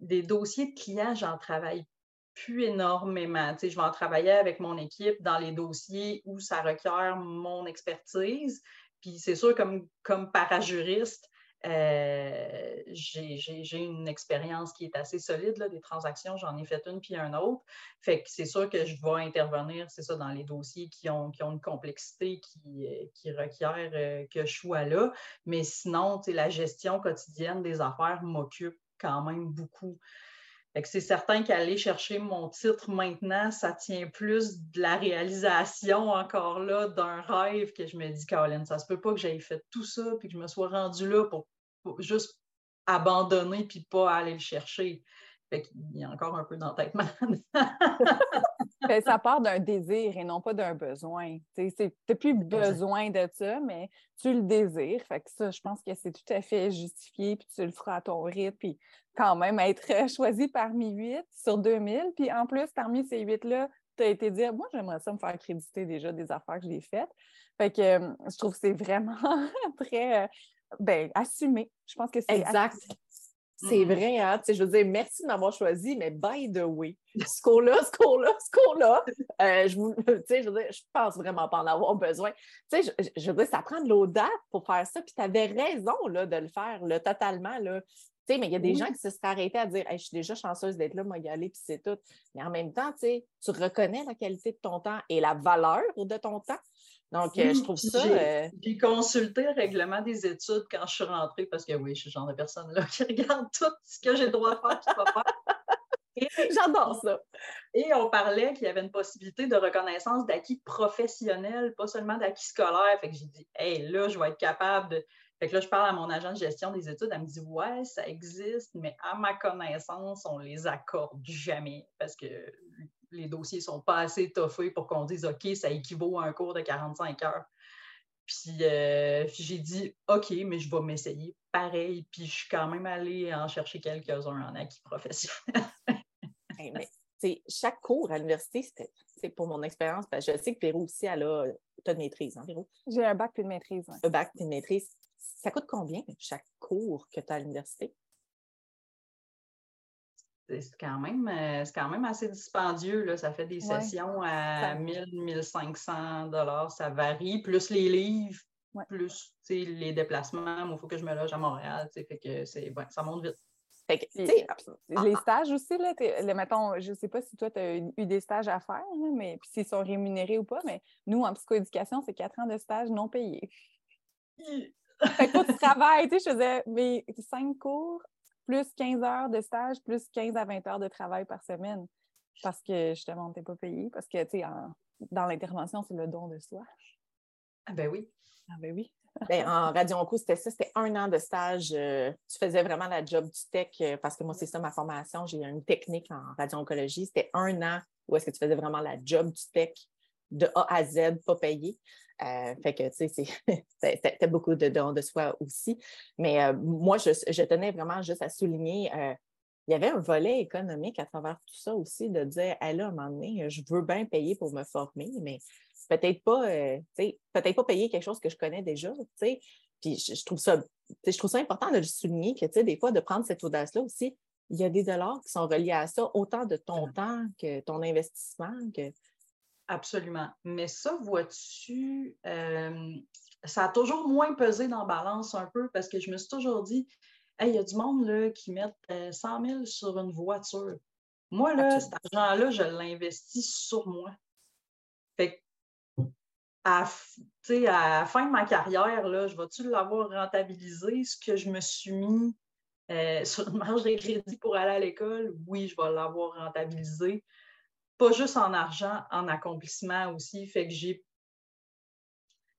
des dossiers de clients, j'en travaille plus énormément. Tu sais, je vais en travailler avec mon équipe dans les dossiers où ça requiert mon expertise. Puis c'est sûr, comme, comme parajuriste, euh, j'ai une expérience qui est assez solide, là, des transactions, j'en ai fait une puis un autre. Fait que c'est sûr que je vais intervenir, c'est ça, dans les dossiers qui ont, qui ont une complexité qui, euh, qui requiert euh, que je sois là. Mais sinon, la gestion quotidienne des affaires m'occupe quand même beaucoup. C'est certain qu'aller chercher mon titre maintenant, ça tient plus de la réalisation encore là d'un rêve que je me dis, Caroline, ça se peut pas que j'aie fait tout ça puis que je me sois rendue là pour juste abandonner puis pas aller le chercher. Fait qu'il y a encore un peu d'entêtement. ça part d'un désir et non pas d'un besoin. Tu n'as plus besoin de ça, mais tu le désires. Fait que ça, je pense que c'est tout à fait justifié, puis tu le feras à ton rythme, puis quand même être choisi parmi huit sur 2000. Puis en plus, parmi ces huit-là, tu as été dire, moi, j'aimerais ça me faire créditer déjà des affaires que j'ai faites. Fait que euh, je trouve que c'est vraiment très euh, ben, assumé. Je pense que c'est exact. C'est vrai, hein? Tu sais, je veux dire, merci de m'avoir choisi, mais by the way, ce cours-là, ce cours-là, ce cours-là, euh, je, tu sais, je veux dire, je pense vraiment pas en avoir besoin. Tu sais, je, veux dire, ça prend de l'audace pour faire ça, puis tu avais raison là, de le faire, là, totalement. Là. Tu sais, mais il y a des gens qui se seraient arrêtés à dire je suis déjà chanceuse d'être là, moi, y aller, puis c'est tout. Mais en même temps, tu sais, tu reconnais la qualité de ton temps et la valeur de ton temps. Donc, euh, je trouve ça. Euh, j'ai consulté le règlement des études quand je suis rentrée parce que oui, je suis le genre de personne là qui regarde tout ce que j'ai le droit de faire, qui pas faire. J'adore ça. Et on parlait qu'il y avait une possibilité de reconnaissance d'acquis professionnels, pas seulement d'acquis scolaires. Fait que j'ai dit, hey, là, je vais être capable de. Fait que là, je parle à mon agent de gestion des études. Elle me dit, ouais, ça existe, mais à ma connaissance, on les accorde jamais parce que les dossiers ne sont pas assez toffés pour qu'on dise, OK, ça équivaut à un cours de 45 heures. Euh, puis, j'ai dit, OK, mais je vais m'essayer pareil. Puis je suis quand même allée en chercher quelques-uns en acquis professionnel. chaque cours à l'université, c'était pour mon expérience, parce que je sais que Pérou aussi, elle a. Tu as de maîtrise, hein, Pérou? J'ai un bac puis une maîtrise. Un bac puis une maîtrise. Ça coûte combien chaque cours que tu as à l'université? C'est quand, même, euh, quand même assez dispendieux. Là. Ça fait des sessions à 1000, 1500 dollars, ça varie, plus les livres, plus les déplacements. Il faut que je me loge à Montréal. Fait que ça monte vite. les ah. stages aussi, là, mettons, je ne sais pas si toi, tu as eu des stages à faire, mais puis s'ils sont rémunérés ou pas, mais nous, en psychoéducation, c'est quatre ans de stage non payés. fait que tu travailles, tu sais, je faisais mes cinq cours plus 15 heures de stage, plus 15 à 20 heures de travail par semaine. Parce que justement, n'était pas payé. Parce que, tu sais, dans l'intervention, c'est le don de soi. Ah ben oui. Ah ben oui. Ben, en radio onco, c'était ça, c'était un an de stage. Euh, tu faisais vraiment la job du tech, euh, parce que moi, c'est ça ma formation. J'ai une technique en radio-oncologie. C'était un an où est-ce que tu faisais vraiment la job du tech de A à Z, pas payé. Euh, fait que, tu sais, c'était beaucoup de dons de soi aussi. Mais euh, moi, je, tenais vraiment juste à souligner, euh, il y avait un volet économique à travers tout ça aussi, de dire, à là, à un moment donné, je veux bien payer pour me former, mais peut-être pas, peut-être pas payer quelque chose que je connais déjà, tu sais. Puis je, trouve ça, je trouve ça important de souligner que, tu sais, des fois, de prendre cette audace-là aussi, il y a des dollars qui sont reliés à ça, autant de ton temps que ton investissement, que Absolument. Mais ça, vois-tu, euh, ça a toujours moins pesé dans balance un peu parce que je me suis toujours dit, il y a du monde là, qui met 100 000 sur une voiture. Moi, là, cet argent-là, je l'investis sur moi. Fait à, à la fin de ma carrière, là, je vais-tu l'avoir rentabilisé, ce que je me suis mis euh, sur une marge de crédit pour aller à l'école? Oui, je vais l'avoir rentabilisé pas juste en argent, en accomplissement aussi. Fait que j'ai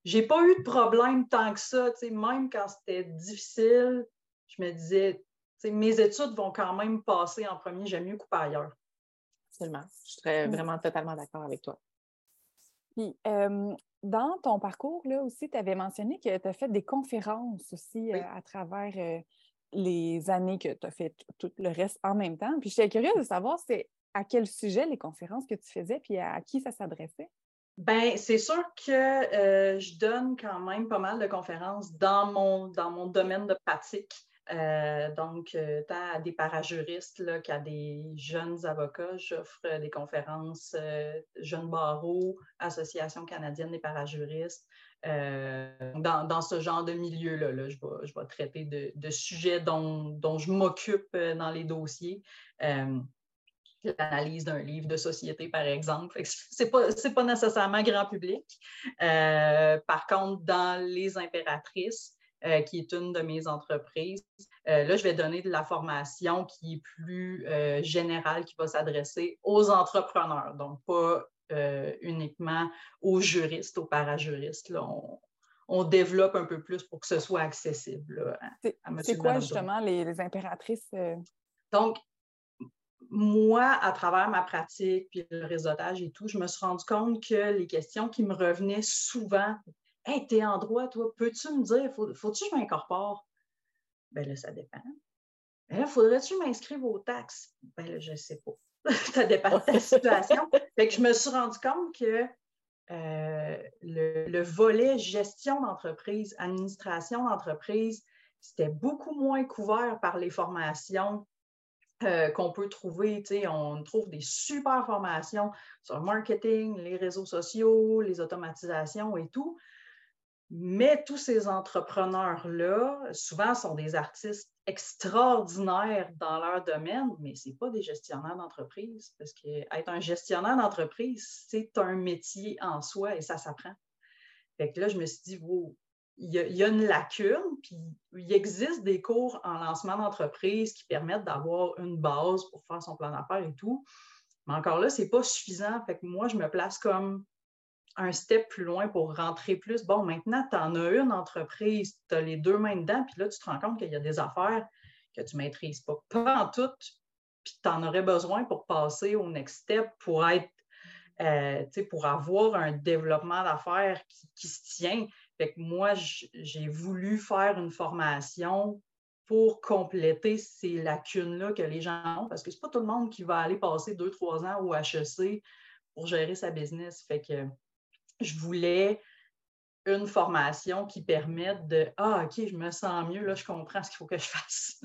j'ai pas eu de problème tant que ça. Même quand c'était difficile, je me disais, mes études vont quand même passer en premier, j'aime mieux couper ailleurs. Absolument. Je serais vraiment totalement d'accord avec toi. Puis, dans ton parcours, là aussi, tu avais mentionné que tu as fait des conférences aussi euh, à travers euh, les années que tu as fait tout le reste en même temps. Puis, j'étais curieuse de savoir, c'est à quel sujet les conférences que tu faisais, puis à, qui ça s'adressait? Bien, c'est sûr que euh, je donne quand même pas mal de conférences dans mon, dans mon domaine de pratique. Euh, donc, euh, tant à des parajuristes qu'à des jeunes avocats, j'offre des conférences jeunes barreaux, Association canadienne des parajuristes. Dans, ce genre de milieu-là, je, vais, je vais traiter de, sujets dont, dont je m'occupe dans les dossiers l'analyse d'un livre de société, par exemple. Ce n'est pas, pas, nécessairement grand public. Euh, par contre, dans Les Impératrices, euh, qui est une de mes entreprises, euh, là, je vais donner de la formation qui est plus générale, qui va s'adresser aux entrepreneurs, donc pas uniquement aux juristes, aux parajuristes. Là. On, développe un peu plus pour que ce soit accessible C'est quoi justement les, les impératrices? Donc, moi, à travers ma pratique, puis le réseautage et tout, je me suis rendu compte que les questions qui me revenaient souvent, Hey, t'es en droit, toi, peux-tu me dire, faut-tu que je m'incorpore? Ben là, ça dépend. Ben là, faudrait-tu m'inscrire aux taxes? Ben là, je ne sais pas. ça dépend de ta situation. fait que je me suis rendu compte que euh, le, le, volet gestion d'entreprise, administration d'entreprise, c'était beaucoup moins couvert par les formations euh, qu'on peut trouver. On trouve des super formations sur le marketing, les réseaux sociaux, les automatisations et tout. Mais tous ces entrepreneurs-là, souvent, sont des artistes extraordinaires dans leur domaine, mais ce n'est pas des gestionnaires d'entreprise, parce qu'être un gestionnaire d'entreprise, c'est un métier en soi et ça s'apprend. Fait que là, je me suis dit, wow, il y, a, une lacune, puis il existe des cours en lancement d'entreprise qui permettent d'avoir une base pour faire son plan d'affaires et tout. Mais encore là, ce n'est pas suffisant. Fait que moi, je me place comme un step plus loin pour rentrer plus. Bon, maintenant, tu en as une entreprise, tu as les deux mains dedans, puis là, tu te rends compte qu'il y a des affaires que tu ne maîtrises pas. Pas en tout, puis tu en aurais besoin pour passer au next step, pour être, euh, pour avoir un développement d'affaires qui, se tient. Fait que moi, j'ai voulu faire une formation pour compléter ces lacunes-là que les gens ont, parce que c'est pas tout le monde qui va aller passer deux, trois ans au HEC pour gérer sa business. Fait que je voulais une formation qui permette de Ah, OK, je me sens mieux, là, je comprends ce qu'il faut que je fasse.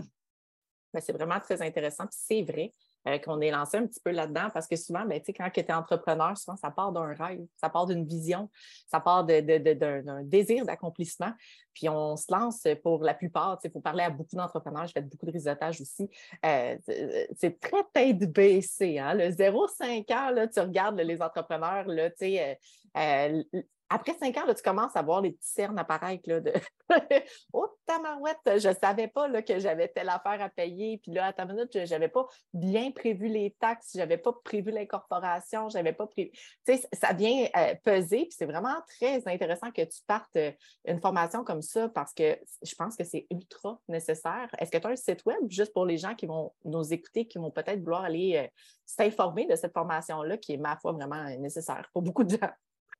Ben, c'est vraiment très intéressant. c'est vrai euh, qu'on est lancé un petit peu là-dedans parce que souvent, ben, quand tu es entrepreneur, souvent, ça part d'un rêve, ça part d'une vision, ça part d'un désir d'accomplissement. Puis on se lance pour la plupart, il faut parler à beaucoup d'entrepreneurs, je fais beaucoup de réseautage aussi. Euh, c'est très tête baissée. Hein? Le 0,5 ans, là, tu regardes les entrepreneurs, là, euh, après cinq ans, tu commences à voir les petits cernes apparaître. Là, de oh, tamarouette, je ne savais pas là, que j'avais telle affaire à payer. Puis là, à ta minute, je n'avais pas bien prévu les taxes, je n'avais pas prévu l'incorporation, je n'avais pas prévu. Tu sais, ça vient euh, peser. Puis c'est vraiment très intéressant que tu partes euh, une formation comme ça parce que je pense que c'est ultra nécessaire. Est-ce que tu as un site web juste pour les gens qui vont nous écouter, qui vont peut-être vouloir aller euh, s'informer de cette formation-là qui est, ma foi, vraiment nécessaire pour beaucoup de gens?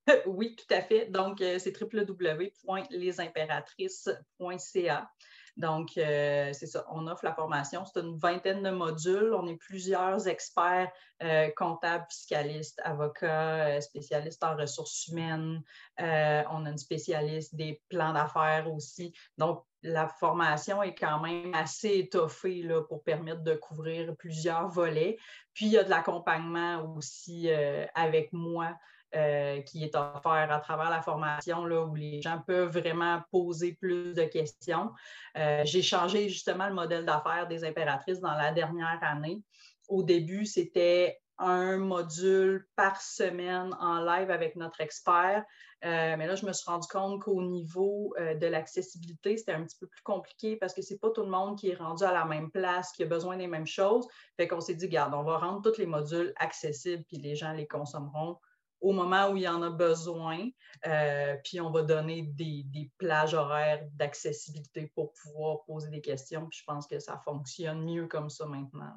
oui, tout à fait. Donc, euh, c'est www.lesimpératrices.ca. Donc, euh, c'est ça, on offre la formation. C'est une vingtaine de modules. On est plusieurs experts, euh, comptables, fiscalistes, avocats, spécialistes en ressources humaines. on a une spécialiste des plans d'affaires aussi. Donc, la formation est quand même assez étoffée là, pour permettre de couvrir plusieurs volets. Puis, il y a de l'accompagnement aussi avec moi euh, qui est offert à travers la formation, là, où les gens peuvent vraiment poser plus de questions. Euh, j'ai changé justement le modèle d'affaires des impératrices dans la dernière année. Au début, c'était un module par semaine en live avec notre expert. Euh, mais là, je me suis rendu compte qu'au niveau de l'accessibilité, c'était un petit peu plus compliqué parce que ce n'est pas tout le monde qui est rendu à la même place, qui a besoin des mêmes choses. Fait qu'on s'est dit, garde, on va rendre tous les modules accessibles, puis les gens les consommeront au moment où il y en a besoin. Euh, puis on va donner des, plages horaires d'accessibilité pour pouvoir poser des questions. Puis je pense que ça fonctionne mieux comme ça maintenant.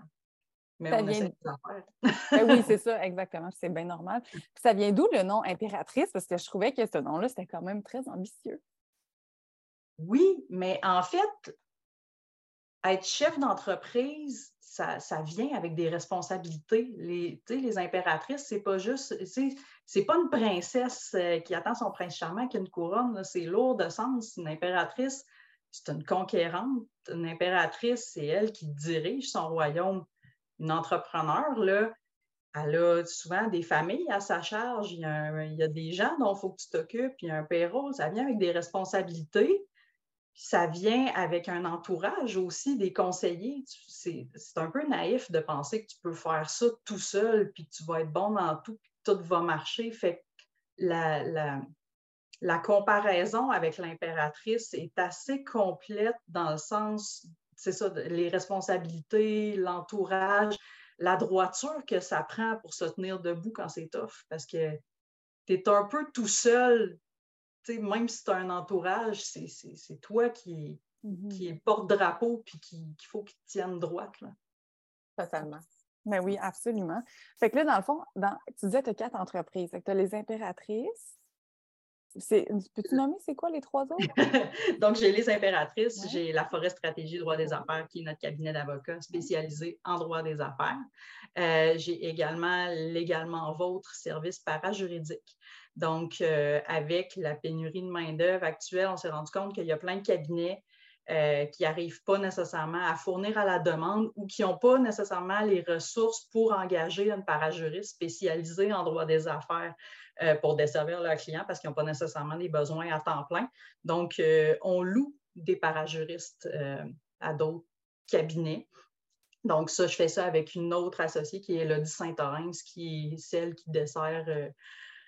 Mais on essaie de faire. Ben oui, c'est ça, exactement. C'est bien normal. ça vient d'où le nom impératrice? Parce que je trouvais que ce nom-là, c'était quand même très ambitieux. Oui, mais en fait, être chef d'entreprise, ça, vient avec des responsabilités. Les, les impératrices, c'est pas juste, c'est pas une princesse euh, qui attend son prince charmant qui a une couronne, c'est lourd de sens. Une impératrice, c'est une conquérante. Une impératrice, c'est elle qui dirige son royaume. Une entrepreneur, là, elle a souvent des familles à sa charge. Il y a, des gens dont il faut que tu t'occupes, il y a un payroll, ça vient avec des responsabilités ça vient avec un entourage aussi des conseillers. C'est un peu naïf de penser que tu peux faire ça tout seul, puis que tu vas être bon dans tout, puis que tout va marcher. Fait la, la, comparaison avec l'impératrice est assez complète dans le sens, c'est ça, les responsabilités, l'entourage, la droiture que ça prend pour se tenir debout quand c'est tough, parce que tu es un peu tout seul même si tu as un entourage, c'est toi qui, mm-hmm. qui est porte-drapeau puis qu'il faut qu'il tienne droite. Là. Totalement. Mais ben oui, absolument. Fait que là, dans le fond, dans, tu disais que tu as quatre entreprises. tu as les impératrices. Peux-tu nommer c'est quoi les trois autres? Donc, j'ai les impératrices, j'ai la Forêt Stratégie Droit des affaires, qui est notre cabinet d'avocats spécialisé en droit des affaires. Euh, j'ai également légalement votre service parajuridique. Donc, euh, avec la pénurie de main-d'œuvre actuelle, on s'est rendu compte qu'il y a plein de cabinets euh, qui n'arrivent pas nécessairement à fournir à la demande ou qui n'ont pas nécessairement les ressources pour engager une parajuriste spécialisée en droit des affaires euh, pour desservir leurs clients parce qu'ils n'ont pas nécessairement les besoins à temps plein. Donc, on loue des parajuristes à d'autres cabinets. Donc, ça, je fais ça avec une autre associée qui est Elodie Saint-Orens, qui est celle qui dessert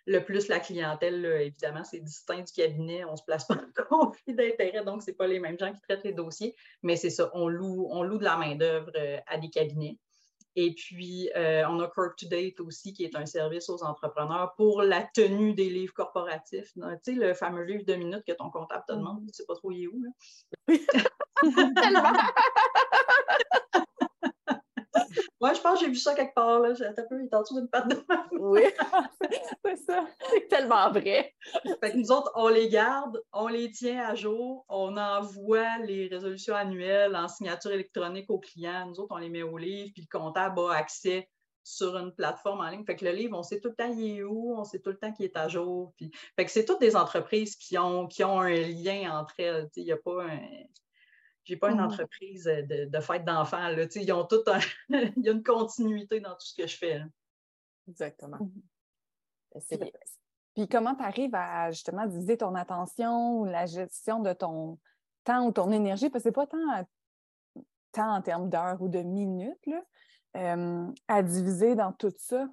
le plus la clientèle, évidemment, c'est distinct du cabinet. On ne se place pas en conflit d'intérêt, donc ce n'est pas les mêmes gens qui traitent les dossiers. Mais c'est ça, on loue, on loue de la main-d'œuvre euh, à des cabinets. Et puis, euh, on a Corp to Date aussi, qui est un service aux entrepreneurs pour la tenue des livres corporatifs. Tu sais, le fameux livre de minutes que ton comptable te demande, tu ne sais pas trop il est où. Là. Moi, je pense que j'ai vu ça quelque part. Là. un peu, il est en dessous d'une patte de Oui, c'est ça. C'est tellement vrai. Fait que nous autres, on les garde, on les tient à jour, on envoie les résolutions annuelles en signature électronique aux clients. Nous autres, on les met au livre, puis le comptable a accès sur une plateforme en ligne. Fait que le livre, on sait tout le temps il est où, on sait tout le temps qu'il est à jour. Puis... Fait que c'est toutes des entreprises qui ont, qui ont un lien entre elles. Il n'y a pas un j'ai pas une mmh. entreprise euh, de, de fête d'enfants. Ils ont tout Il y a une continuité dans tout ce que je fais. Exactement. Mmh. Ben, puis, comment tu arrives à justement diviser ton attention ou la gestion de ton temps ou ton énergie? Parce que c'est pas tant, tant en termes d'heures ou de minutes là, à diviser dans tout ça.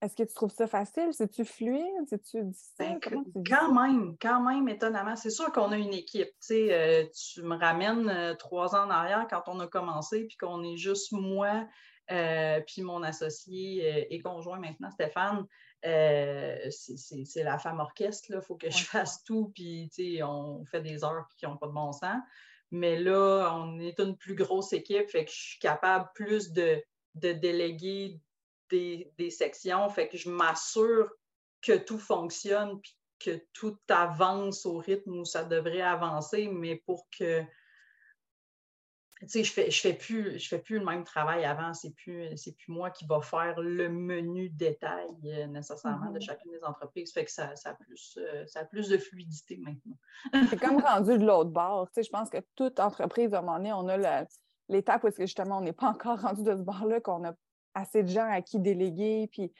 Est-ce que tu trouves ça facile? C'est-tu fluide? C'est-tu ben, quand même, quand même, étonnamment. C'est sûr qu'on a une équipe. Euh, tu me ramènes euh, trois ans en arrière quand on a commencé, puis qu'on est juste moi, euh, puis mon associé et conjoint maintenant, Stéphane. c'est la femme orchestre, il faut que je fasse tout, puis on fait des heures qui n'ont pas de bon sens. Mais là, on est une plus grosse équipe, fait que je suis capable plus de, de déléguer des, sections. Fait que je m'assure que tout fonctionne puis que tout avance au rythme où ça devrait avancer, mais pour que tu sais, je fais, je fais plus, je fais plus le même travail avant. C'est plus, c'est plus moi qui va faire le menu détail euh, nécessairement de mm-hmm. chacune des entreprises. Fait que ça, ça, a plus, euh, ça a plus de fluidité maintenant. c'est comme rendu de l'autre bord. Tu sais, je pense que toute entreprise, à un moment donné, on a l'étape où justement on n'est pas encore rendu de ce bord-là, qu'on a assez de gens à qui déléguer, puis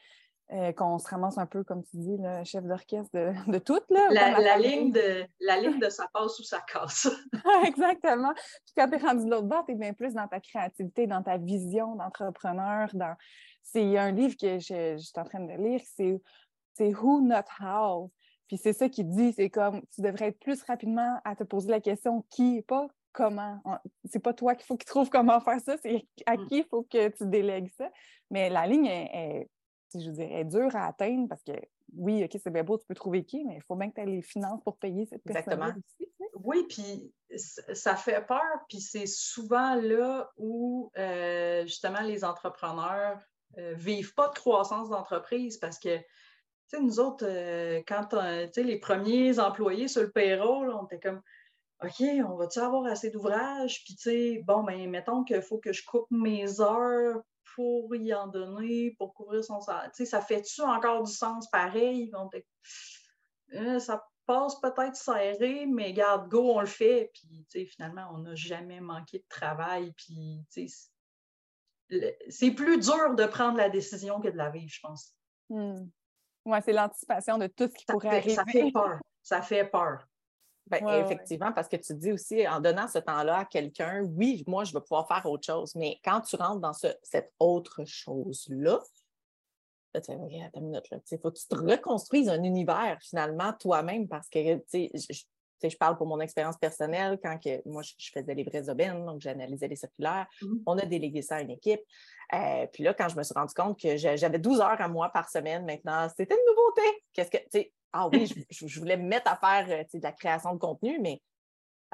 euh, qu'on se ramasse un peu, comme tu dis, le chef d'orchestre de, de tout. Là, la, ligne de, la ligne de ça passe ou ça casse. Exactement. Puis quand tu es rendu de l'autre bord, tu es bien plus dans ta créativité, dans ta vision d'entrepreneur. Dans... C'est un livre que je, je, suis en train de lire, c'est Who Not How. Puis c'est ça qui dit, c'est comme tu devrais être plus rapidement à te poser la question qui, pas comment. C'est pas toi qu'il faut qu'il trouve comment faire ça, c'est à mm. qui il faut que tu délègues ça. Mais la ligne est, je veux dure à atteindre parce que oui, OK, c'est bien beau, tu peux trouver qui, mais il faut bien que tu aies les finances pour payer cette personne Exactement. Oui, puis ça fait peur, puis c'est souvent là où euh, justement les entrepreneurs ne euh, vivent pas de croissance d'entreprise parce que tu sais, nous autres, euh, quand les premiers employés sur le payroll, on était comme OK, on va-tu avoir assez d'ouvrages? Puis, tu sais, bon, ben, mettons qu'il faut que je coupe mes heures pour y en donner, pour couvrir son salaire. Tu sais, ça fait-tu encore du sens pareil? Euh, ça passe peut-être serré, mais garde, go, on le fait. Puis, tu sais, finalement, on n'a jamais manqué de travail. Puis, tu sais, c'est plus dur de prendre la décision que de la vivre, je pense. Hmm. Oui, c'est l'anticipation de tout ce qui pourrait arriver. Ça fait peur. Ça fait peur. Ben, effectivement, parce que tu dis aussi, en donnant ce temps-là à quelqu'un, oui, moi, je vais pouvoir faire autre chose. Mais quand tu rentres dans cette autre chose-là, tu fais, regarde, une minute, il faut que tu te reconstruises un univers finalement toi-même parce que, tu sais, je parle pour mon expérience personnelle, quand que, moi, je, faisais les vraies aubaines, donc j'analysais les circulaires, mmh on a délégué ça à une équipe. Euh, puis là, quand je me suis rendu compte que j'avais 12 heures à moi par semaine maintenant, c'était une nouveauté. Qu'est-ce que, tu sais, ah oui, je, voulais me mettre à faire euh, de la création de contenu, mais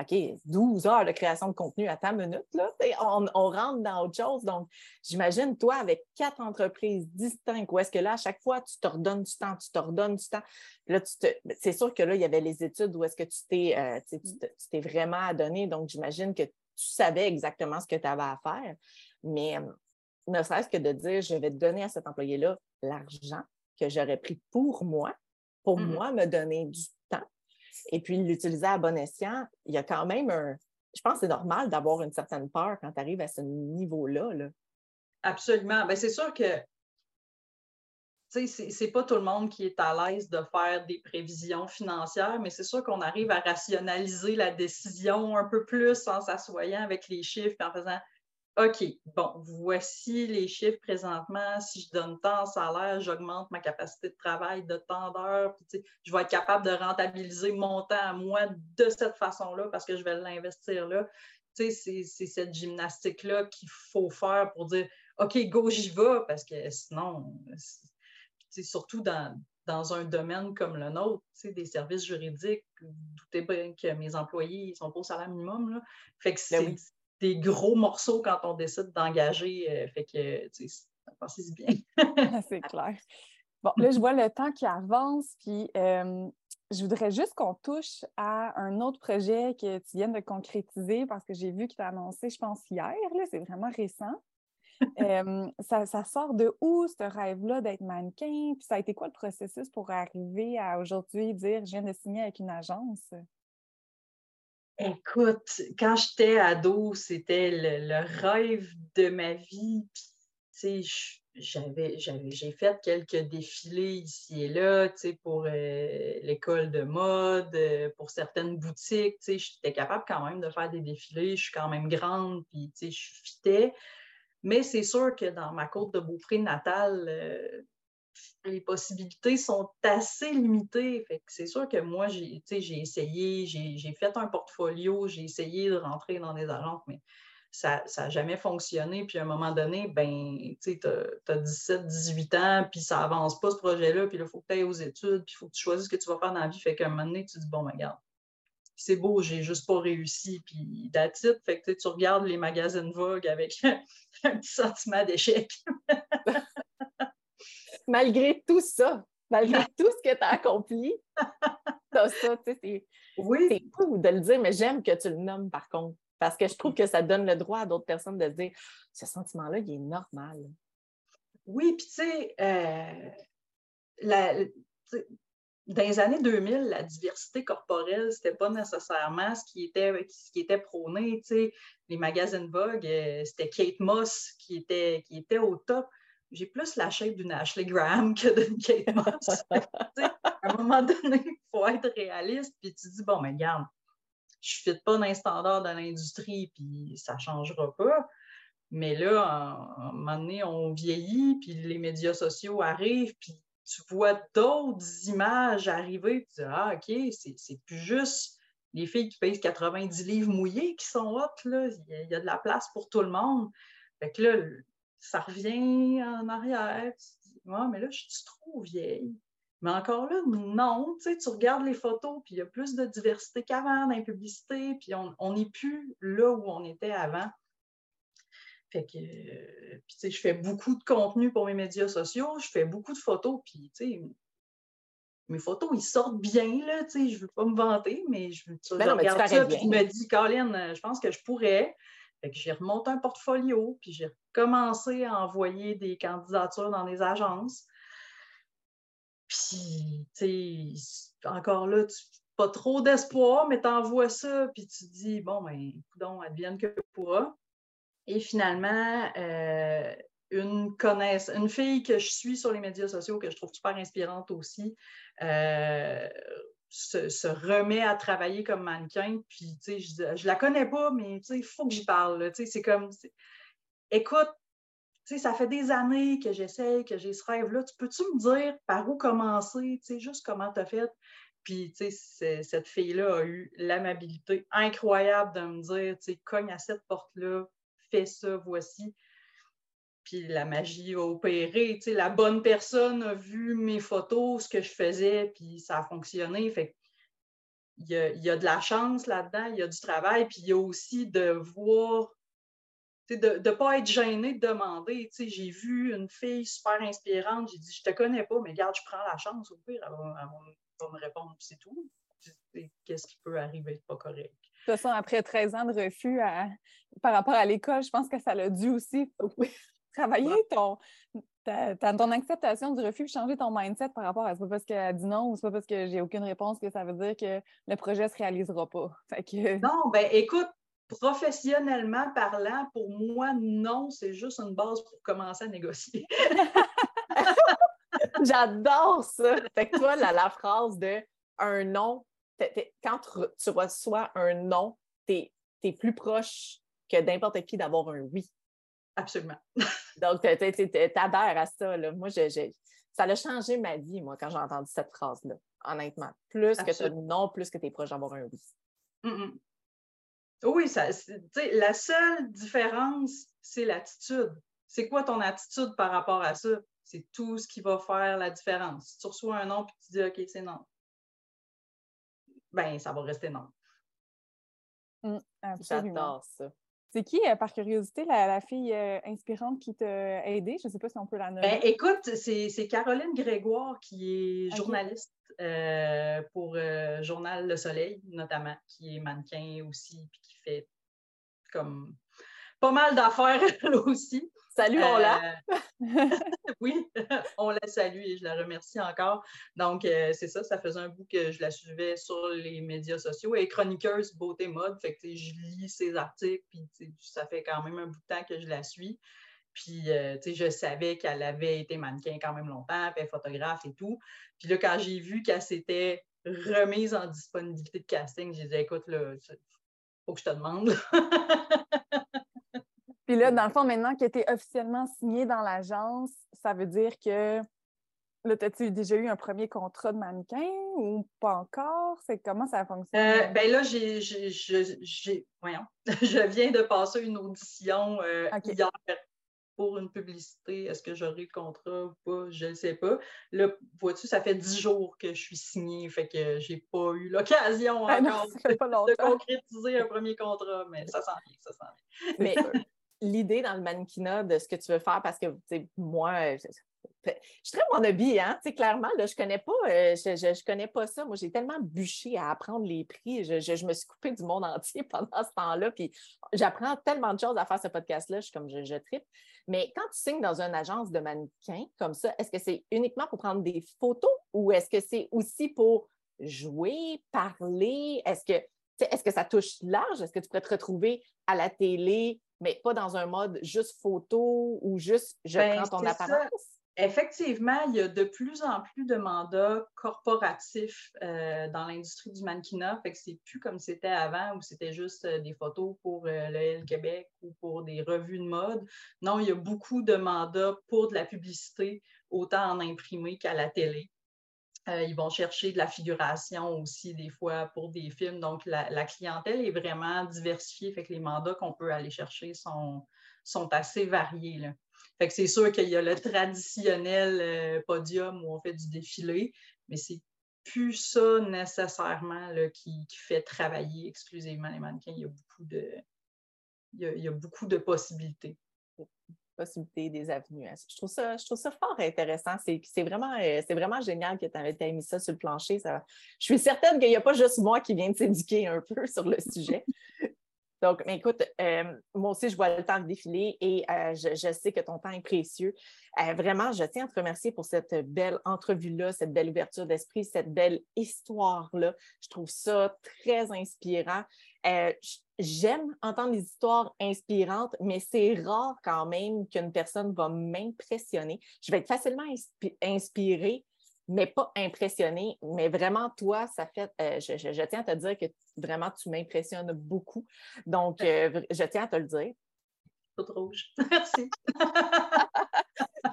OK, 12 heures de création de contenu à ta minute, là, on, rentre dans autre chose. Donc, j'imagine, toi, avec quatre entreprises distinctes, où est-ce que là, à chaque fois, tu te redonnes du temps, tu te redonnes du temps. Là, c'est sûr que là, il y avait les études où est-ce que tu t'es, euh, tu t'es vraiment adonné. Donc, j'imagine que tu savais exactement ce que tu avais à faire. Mais euh, ne serait-ce que de dire, je vais donner à cet employé-là l'argent que j'aurais pris pour moi, pour mmh moi, me donner du temps et puis l'utiliser à bon escient, il y a quand même un. Je pense que c'est normal d'avoir une certaine peur quand tu arrives à ce niveau-là. Là. Absolument. Bien, c'est sûr que c'est pas tout le monde qui est à l'aise de faire des prévisions financières, mais c'est sûr qu'on arrive à rationaliser la décision un peu plus en s'assoyant avec les chiffres et en faisant OK, bon, voici les chiffres présentement. Si je donne tant en salaire, j'augmente ma capacité de travail de tant d'heures. Je vais être capable de rentabiliser mon temps à moi de cette façon-là parce que je vais l'investir là. C'est cette gymnastique-là qu'il faut faire pour dire OK, go, j'y vais, parce que sinon, surtout dans, dans un domaine comme le nôtre, des services juridiques, doutez bien que mes employés ne sont pas au salaire minimum. Là. Fait que ben c'est des gros morceaux quand on décide d'engager. Euh, fait que, tu sais, pensez bien. c'est clair. Bon, là, je vois le temps qui avance, puis euh, je voudrais juste qu'on touche à un autre projet que tu viens de concrétiser parce que j'ai vu que tu as annoncé, je pense, hier. C'est vraiment récent. Euh, ça, ça, sort de où, ce rêve-là d'être mannequin? Puis ça a été quoi le processus pour arriver à aujourd'hui dire je viens de signer avec une agence? Écoute, quand j'étais ado, c'était le, rêve de ma vie. J'ai fait quelques défilés ici et là, pour euh, l'école de mode, euh, pour certaines boutiques, j'étais capable quand même de faire des défilés. Je suis quand même grande, puis, je fitais. Mais c'est sûr que dans ma côte de Beaupré natale, euh, les possibilités sont assez limitées. c'est sûr que moi, j'ai, essayé, j'ai, fait un portfolio, j'ai essayé de rentrer dans des agences, mais ça n'a jamais fonctionné. Puis à un moment donné, ben, tu as, 17, 18 ans, puis ça avance pas ce projet-là, puis il faut que tu ailles aux études, puis il faut que tu choisisses ce que tu vas faire dans la vie. Fait qu'à un moment donné, tu dis, bon, ben, regarde, c'est beau, j'ai juste pas réussi, puis that's Fait que tu regardes les magazines Vogue avec un petit sentiment d'échec. malgré tout ça, malgré tout ce que tu as accompli, ça, tu sais, c'est fou de le dire, mais j'aime que tu le nommes par contre, parce que je trouve que ça donne le droit à d'autres personnes de dire ce sentiment-là, il est normal. Oui, puis tu sais, euh, dans les années 2000, la diversité corporelle, ce n'était pas nécessairement ce qui était, ce qui était prôné. Les magazines Vogue, euh, c'était Kate Moss qui était, qui était au top j'ai plus la shape d'une Ashley Graham que d'une Kate Moss. à un moment donné, il faut être réaliste, puis tu dis, bon, mais regarde, je ne fit pas dans les standards de l'industrie, puis ça ne changera pas. Mais là, à un moment donné, on vieillit, puis les médias sociaux arrivent, puis tu vois d'autres images arriver, puis tu dis, ah, OK, c'est plus juste les filles qui pèsent 90 livres mouillés qui sont hautes, là. Il y, a, de la place pour tout le monde. Fait que là, ça revient en arrière. Tu dis, ouais, mais là, je suis trop vieille. Mais encore là, non, tu sais, tu regardes les photos, puis il y a plus de diversité qu'avant dans les publicités, puis on n'est plus là où on était avant. Fait que, puis, tu sais, je fais beaucoup de contenu pour mes médias sociaux, je fais beaucoup de photos, puis, tu sais, mes photos, ils sortent bien, là, tu sais, je veux pas me vanter, mais je, tu, ben regarde ça, puis je me dis, Colin, je pense que je pourrais j'ai remonté un portfolio, puis j'ai commencé à envoyer des candidatures dans des agences. Puis, tu sais, encore là, pas trop d'espoir, mais tu envoies ça, puis tu dis, bon, ben, donc, advienne que pourra. Et finalement, euh, une connaisse, une fille que je suis sur les médias sociaux, que je trouve super inspirante aussi, euh, se, remet à travailler comme mannequin. Puis, tu sais, je, je la connais pas, mais tu sais, il faut que j'y parle. Tu sais, c'est comme, écoute, tu sais, ça fait des années que j'essaye, que j'ai ce rêve-là. Tu peux-tu me dire par où commencer? Tu sais, juste comment tu as fait? Puis, tu sais, cette fille-là a eu l'amabilité incroyable de me dire, tu sais, cogne à cette porte-là, fais ça, voici puis la magie a opéré. Tu sais, la bonne personne a vu mes photos, ce que je faisais, puis ça a fonctionné. Fait il y, a, il y a de la chance là-dedans, il y a du travail, puis il y a aussi de voir, de ne pas être gêné de demander. J'ai vu une fille super inspirante, j'ai dit, je te connais pas, mais regarde, je prends la chance, au pire, elle va, me répondre, c'est tout. Qu'est-ce qui peut arriver de pas correct? De toute façon, après 13 ans de refus par rapport à l'école, je pense que ça l'a dû aussi travailler ton, ton acceptation du refus, changer ton mindset par rapport à c'est pas parce qu'elle dit non ou c'est pas parce que j'ai aucune réponse que ça veut dire que le projet se réalisera pas. Non, ben écoute, professionnellement parlant, pour moi, non, c'est juste une base pour commencer à négocier. J'adore ça. Fait que toi, la, phrase de un non, quand tu reçois un non, tu es, plus proche que n'importe qui d'avoir un oui. Absolument. Donc, tu adhères à ça. Là. Moi, ça a changé ma vie, moi, quand j'ai entendu cette phrase-là, honnêtement. Plus que tu non, plus que tu es proche d'avoir un oui. Oui, ça, la seule différence, c'est l'attitude. C'est quoi ton attitude par rapport à ça? C'est tout ce qui va faire la différence. Si tu reçois un non et tu dis OK, c'est non, ben ça va rester non. Mmh, J'adore ça. C'est qui, euh, par curiosité, la, fille euh, inspirante qui t'a aidé? Je ne sais pas si on peut la nommer. Ben, écoute, c'est Caroline Grégoire qui est journaliste euh, pour Journal Le Soleil, notamment, qui est mannequin aussi, puis qui fait comme pas mal d'affaires elle aussi. Salut, on l'a. oui, on la salue et je la remercie encore. Donc, euh, c'est ça, ça faisait un bout que je la suivais sur les médias sociaux. Est chroniqueuse beauté mode, fait que je lis ses articles, puis ça fait quand même un bout de temps que je la suis. Puis, euh, tu sais, je savais qu'elle avait été mannequin quand même longtemps, puis photographe et tout. Puis là, quand j'ai vu qu'elle s'était remise en disponibilité de casting, j'ai dit, écoute, là, faut que je te demande. Puis là, dans le fond, maintenant qui était officiellement signé dans l'agence, ça veut dire que là, as-tu déjà eu un premier contrat de mannequin ou pas encore? C'est comment ça fonctionne? Euh, ben là, j'ai, voyons, je viens de passer une audition euh, hier pour une publicité. Est-ce que j'aurai le contrat ou pas? Je ne sais pas. Là, vois-tu, ça fait dix jours que je suis signée, fait que j'ai pas eu l'occasion ah encore de, concrétiser un premier contrat, mais ça s'en vient, ça s'en vient. Mais l'idée dans le mannequinat de ce que tu veux faire parce que, moi, je, suis très hein? clairement, là, je connais pas, euh, je, connais pas ça. Moi, j'ai tellement bûché à apprendre les prix. Je, me suis coupée du monde entier pendant ce temps-là. Puis j'apprends tellement de choses à faire ce podcast-là. Je suis comme je, je tripe. Mais quand tu signes dans une agence de mannequins comme ça, est-ce que c'est uniquement pour prendre des photos ou est-ce que c'est aussi pour jouer, parler? Est-ce que est-ce que ça touche large? Est-ce que tu pourrais te retrouver à la télé, mais pas dans un mode juste photo ou juste je ben, prends ton apparence? Effectivement, il y a de plus en plus de mandats corporatifs euh, dans l'industrie du mannequinat. Fait que c'est plus comme c'était avant où c'était juste euh, des photos pour euh, le L Québec ou pour des revues de mode. Non, il y a beaucoup de mandats pour de la publicité, autant en imprimé qu'à la télé. Euh, ils vont chercher de la figuration aussi, des fois, pour des films. Donc, la, clientèle est vraiment diversifiée. Fait que les mandats qu'on peut aller chercher sont, sont assez variés. Là. Fait que c'est sûr qu'il y a le traditionnel euh, podium où on fait du défilé, mais c'est plus ça nécessairement là, qui, fait travailler exclusivement les mannequins. Il y a beaucoup de, il y a beaucoup de possibilités possibilités, des avenues. Je trouve ça, je trouve ça fort intéressant. C'est vraiment, euh, vraiment génial que tu aies mis ça sur le plancher. Je suis certaine qu'il n'y a pas juste moi qui viens de s'éduquer un peu sur le sujet. Donc, mais écoute, euh, moi aussi, je vois le temps défiler et euh, je, sais que ton temps est précieux. vraiment, je tiens à te remercier pour cette belle entrevue-là, cette belle ouverture d'esprit, cette belle histoire-là. Je trouve ça très inspirant j'aime entendre des histoires inspirantes, mais c'est rare quand même qu'une personne va m'impressionner. Je vais être facilement inspirée, mais pas impressionnée. Mais vraiment, toi, ça fait. Euh, je, tiens à te dire que vraiment, tu m'impressionnes beaucoup. Donc, euh, je tiens à te le dire. Toute rouge. Merci.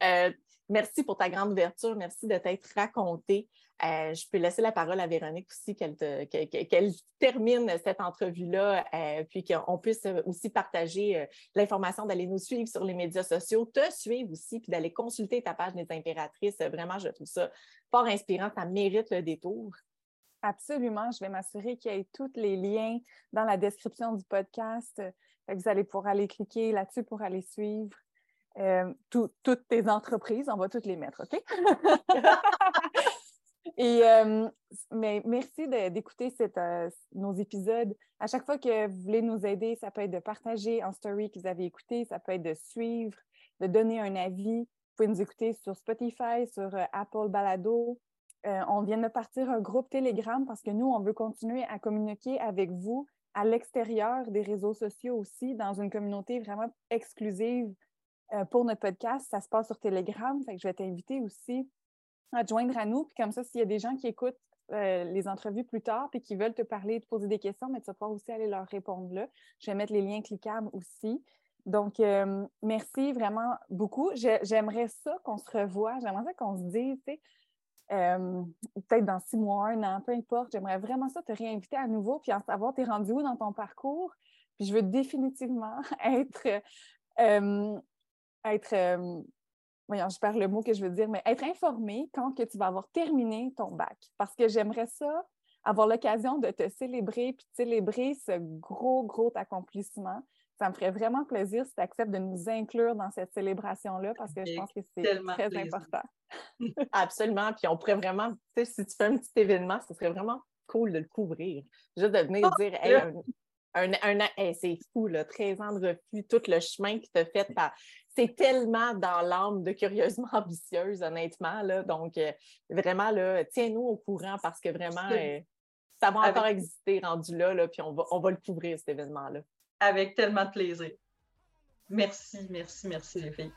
Euh, merci pour ta grande ouverture. Merci de t'être raconté. Euh, je peux laisser la parole à Véronique aussi, qu'elle termine cette entrevue-là, euh, puis qu'on puisse aussi partager euh, l'information, d'aller nous suivre sur les médias sociaux, te suivre aussi, puis d'aller consulter ta page des impératrices. Vraiment, je trouve ça fort inspirant. Ça mérite le détour. Absolument. Je vais m'assurer qu'il y ait tous les liens dans la description du podcast. Vous allez pouvoir aller cliquer là-dessus pour aller suivre. Toutes tes entreprises, on va toutes les mettre, OK? Et euh, mais merci d'écouter euh, nos épisodes. À chaque fois que vous voulez nous aider, ça peut être de partager en story que vous avez écouté, ça peut être de suivre, de donner un avis. Vous pouvez nous écouter sur Spotify, sur euh, Apple Balado. on vient de partir un groupe Telegram parce que nous, on veut continuer à communiquer avec vous à l'extérieur des réseaux sociaux aussi, dans une communauté vraiment exclusive pour notre podcast. Ça se passe sur Telegram. Je vais t'inviter aussi à te joindre à nous. Puis comme ça, s'il y a des gens qui écoutent euh, les entrevues plus tard puis qui veulent te parler, te poser des questions, mais tu vas pouvoir aussi aller leur répondre là. Je vais mettre les liens cliquables aussi. Donc, euh, merci vraiment beaucoup. J'aimerais ça qu'on se revoie, j'aimerais ça qu'on se dise, tu sais, euh, peut-être dans six mois, un an, peu importe. J'aimerais vraiment ça te réinviter à nouveau, puis en savoir t'es rendu où dans ton parcours? Puis je veux définitivement être, euh, être voyons, je perds le mot que je veux dire, mais être informé quand que tu vas avoir terminé ton bac. Parce que j'aimerais ça, avoir l'occasion de te célébrer, puis de célébrer ce gros, gros accomplissement. Ça me ferait vraiment plaisir si tu acceptes de nous inclure dans cette célébration-là parce que je pense que c'est très important. Absolument. Puis on pourrait vraiment, tu sais, si tu fais un petit événement, ce serait vraiment cool de le couvrir. Juste de venir oh, dire, hey, un, un, c'est fou, là, 13 ans de refus, tout le chemin qui t'a fait C'est tellement dans l'âme de curieusement ambitieuse, honnêtement. Là, donc, euh, vraiment, là, tiens-nous au courant parce que vraiment, euh, ça va encore exister rendu là, là puis on va, on va le couvrir, cet événement-là. Avec tellement de plaisir. Merci, merci, merci les filles.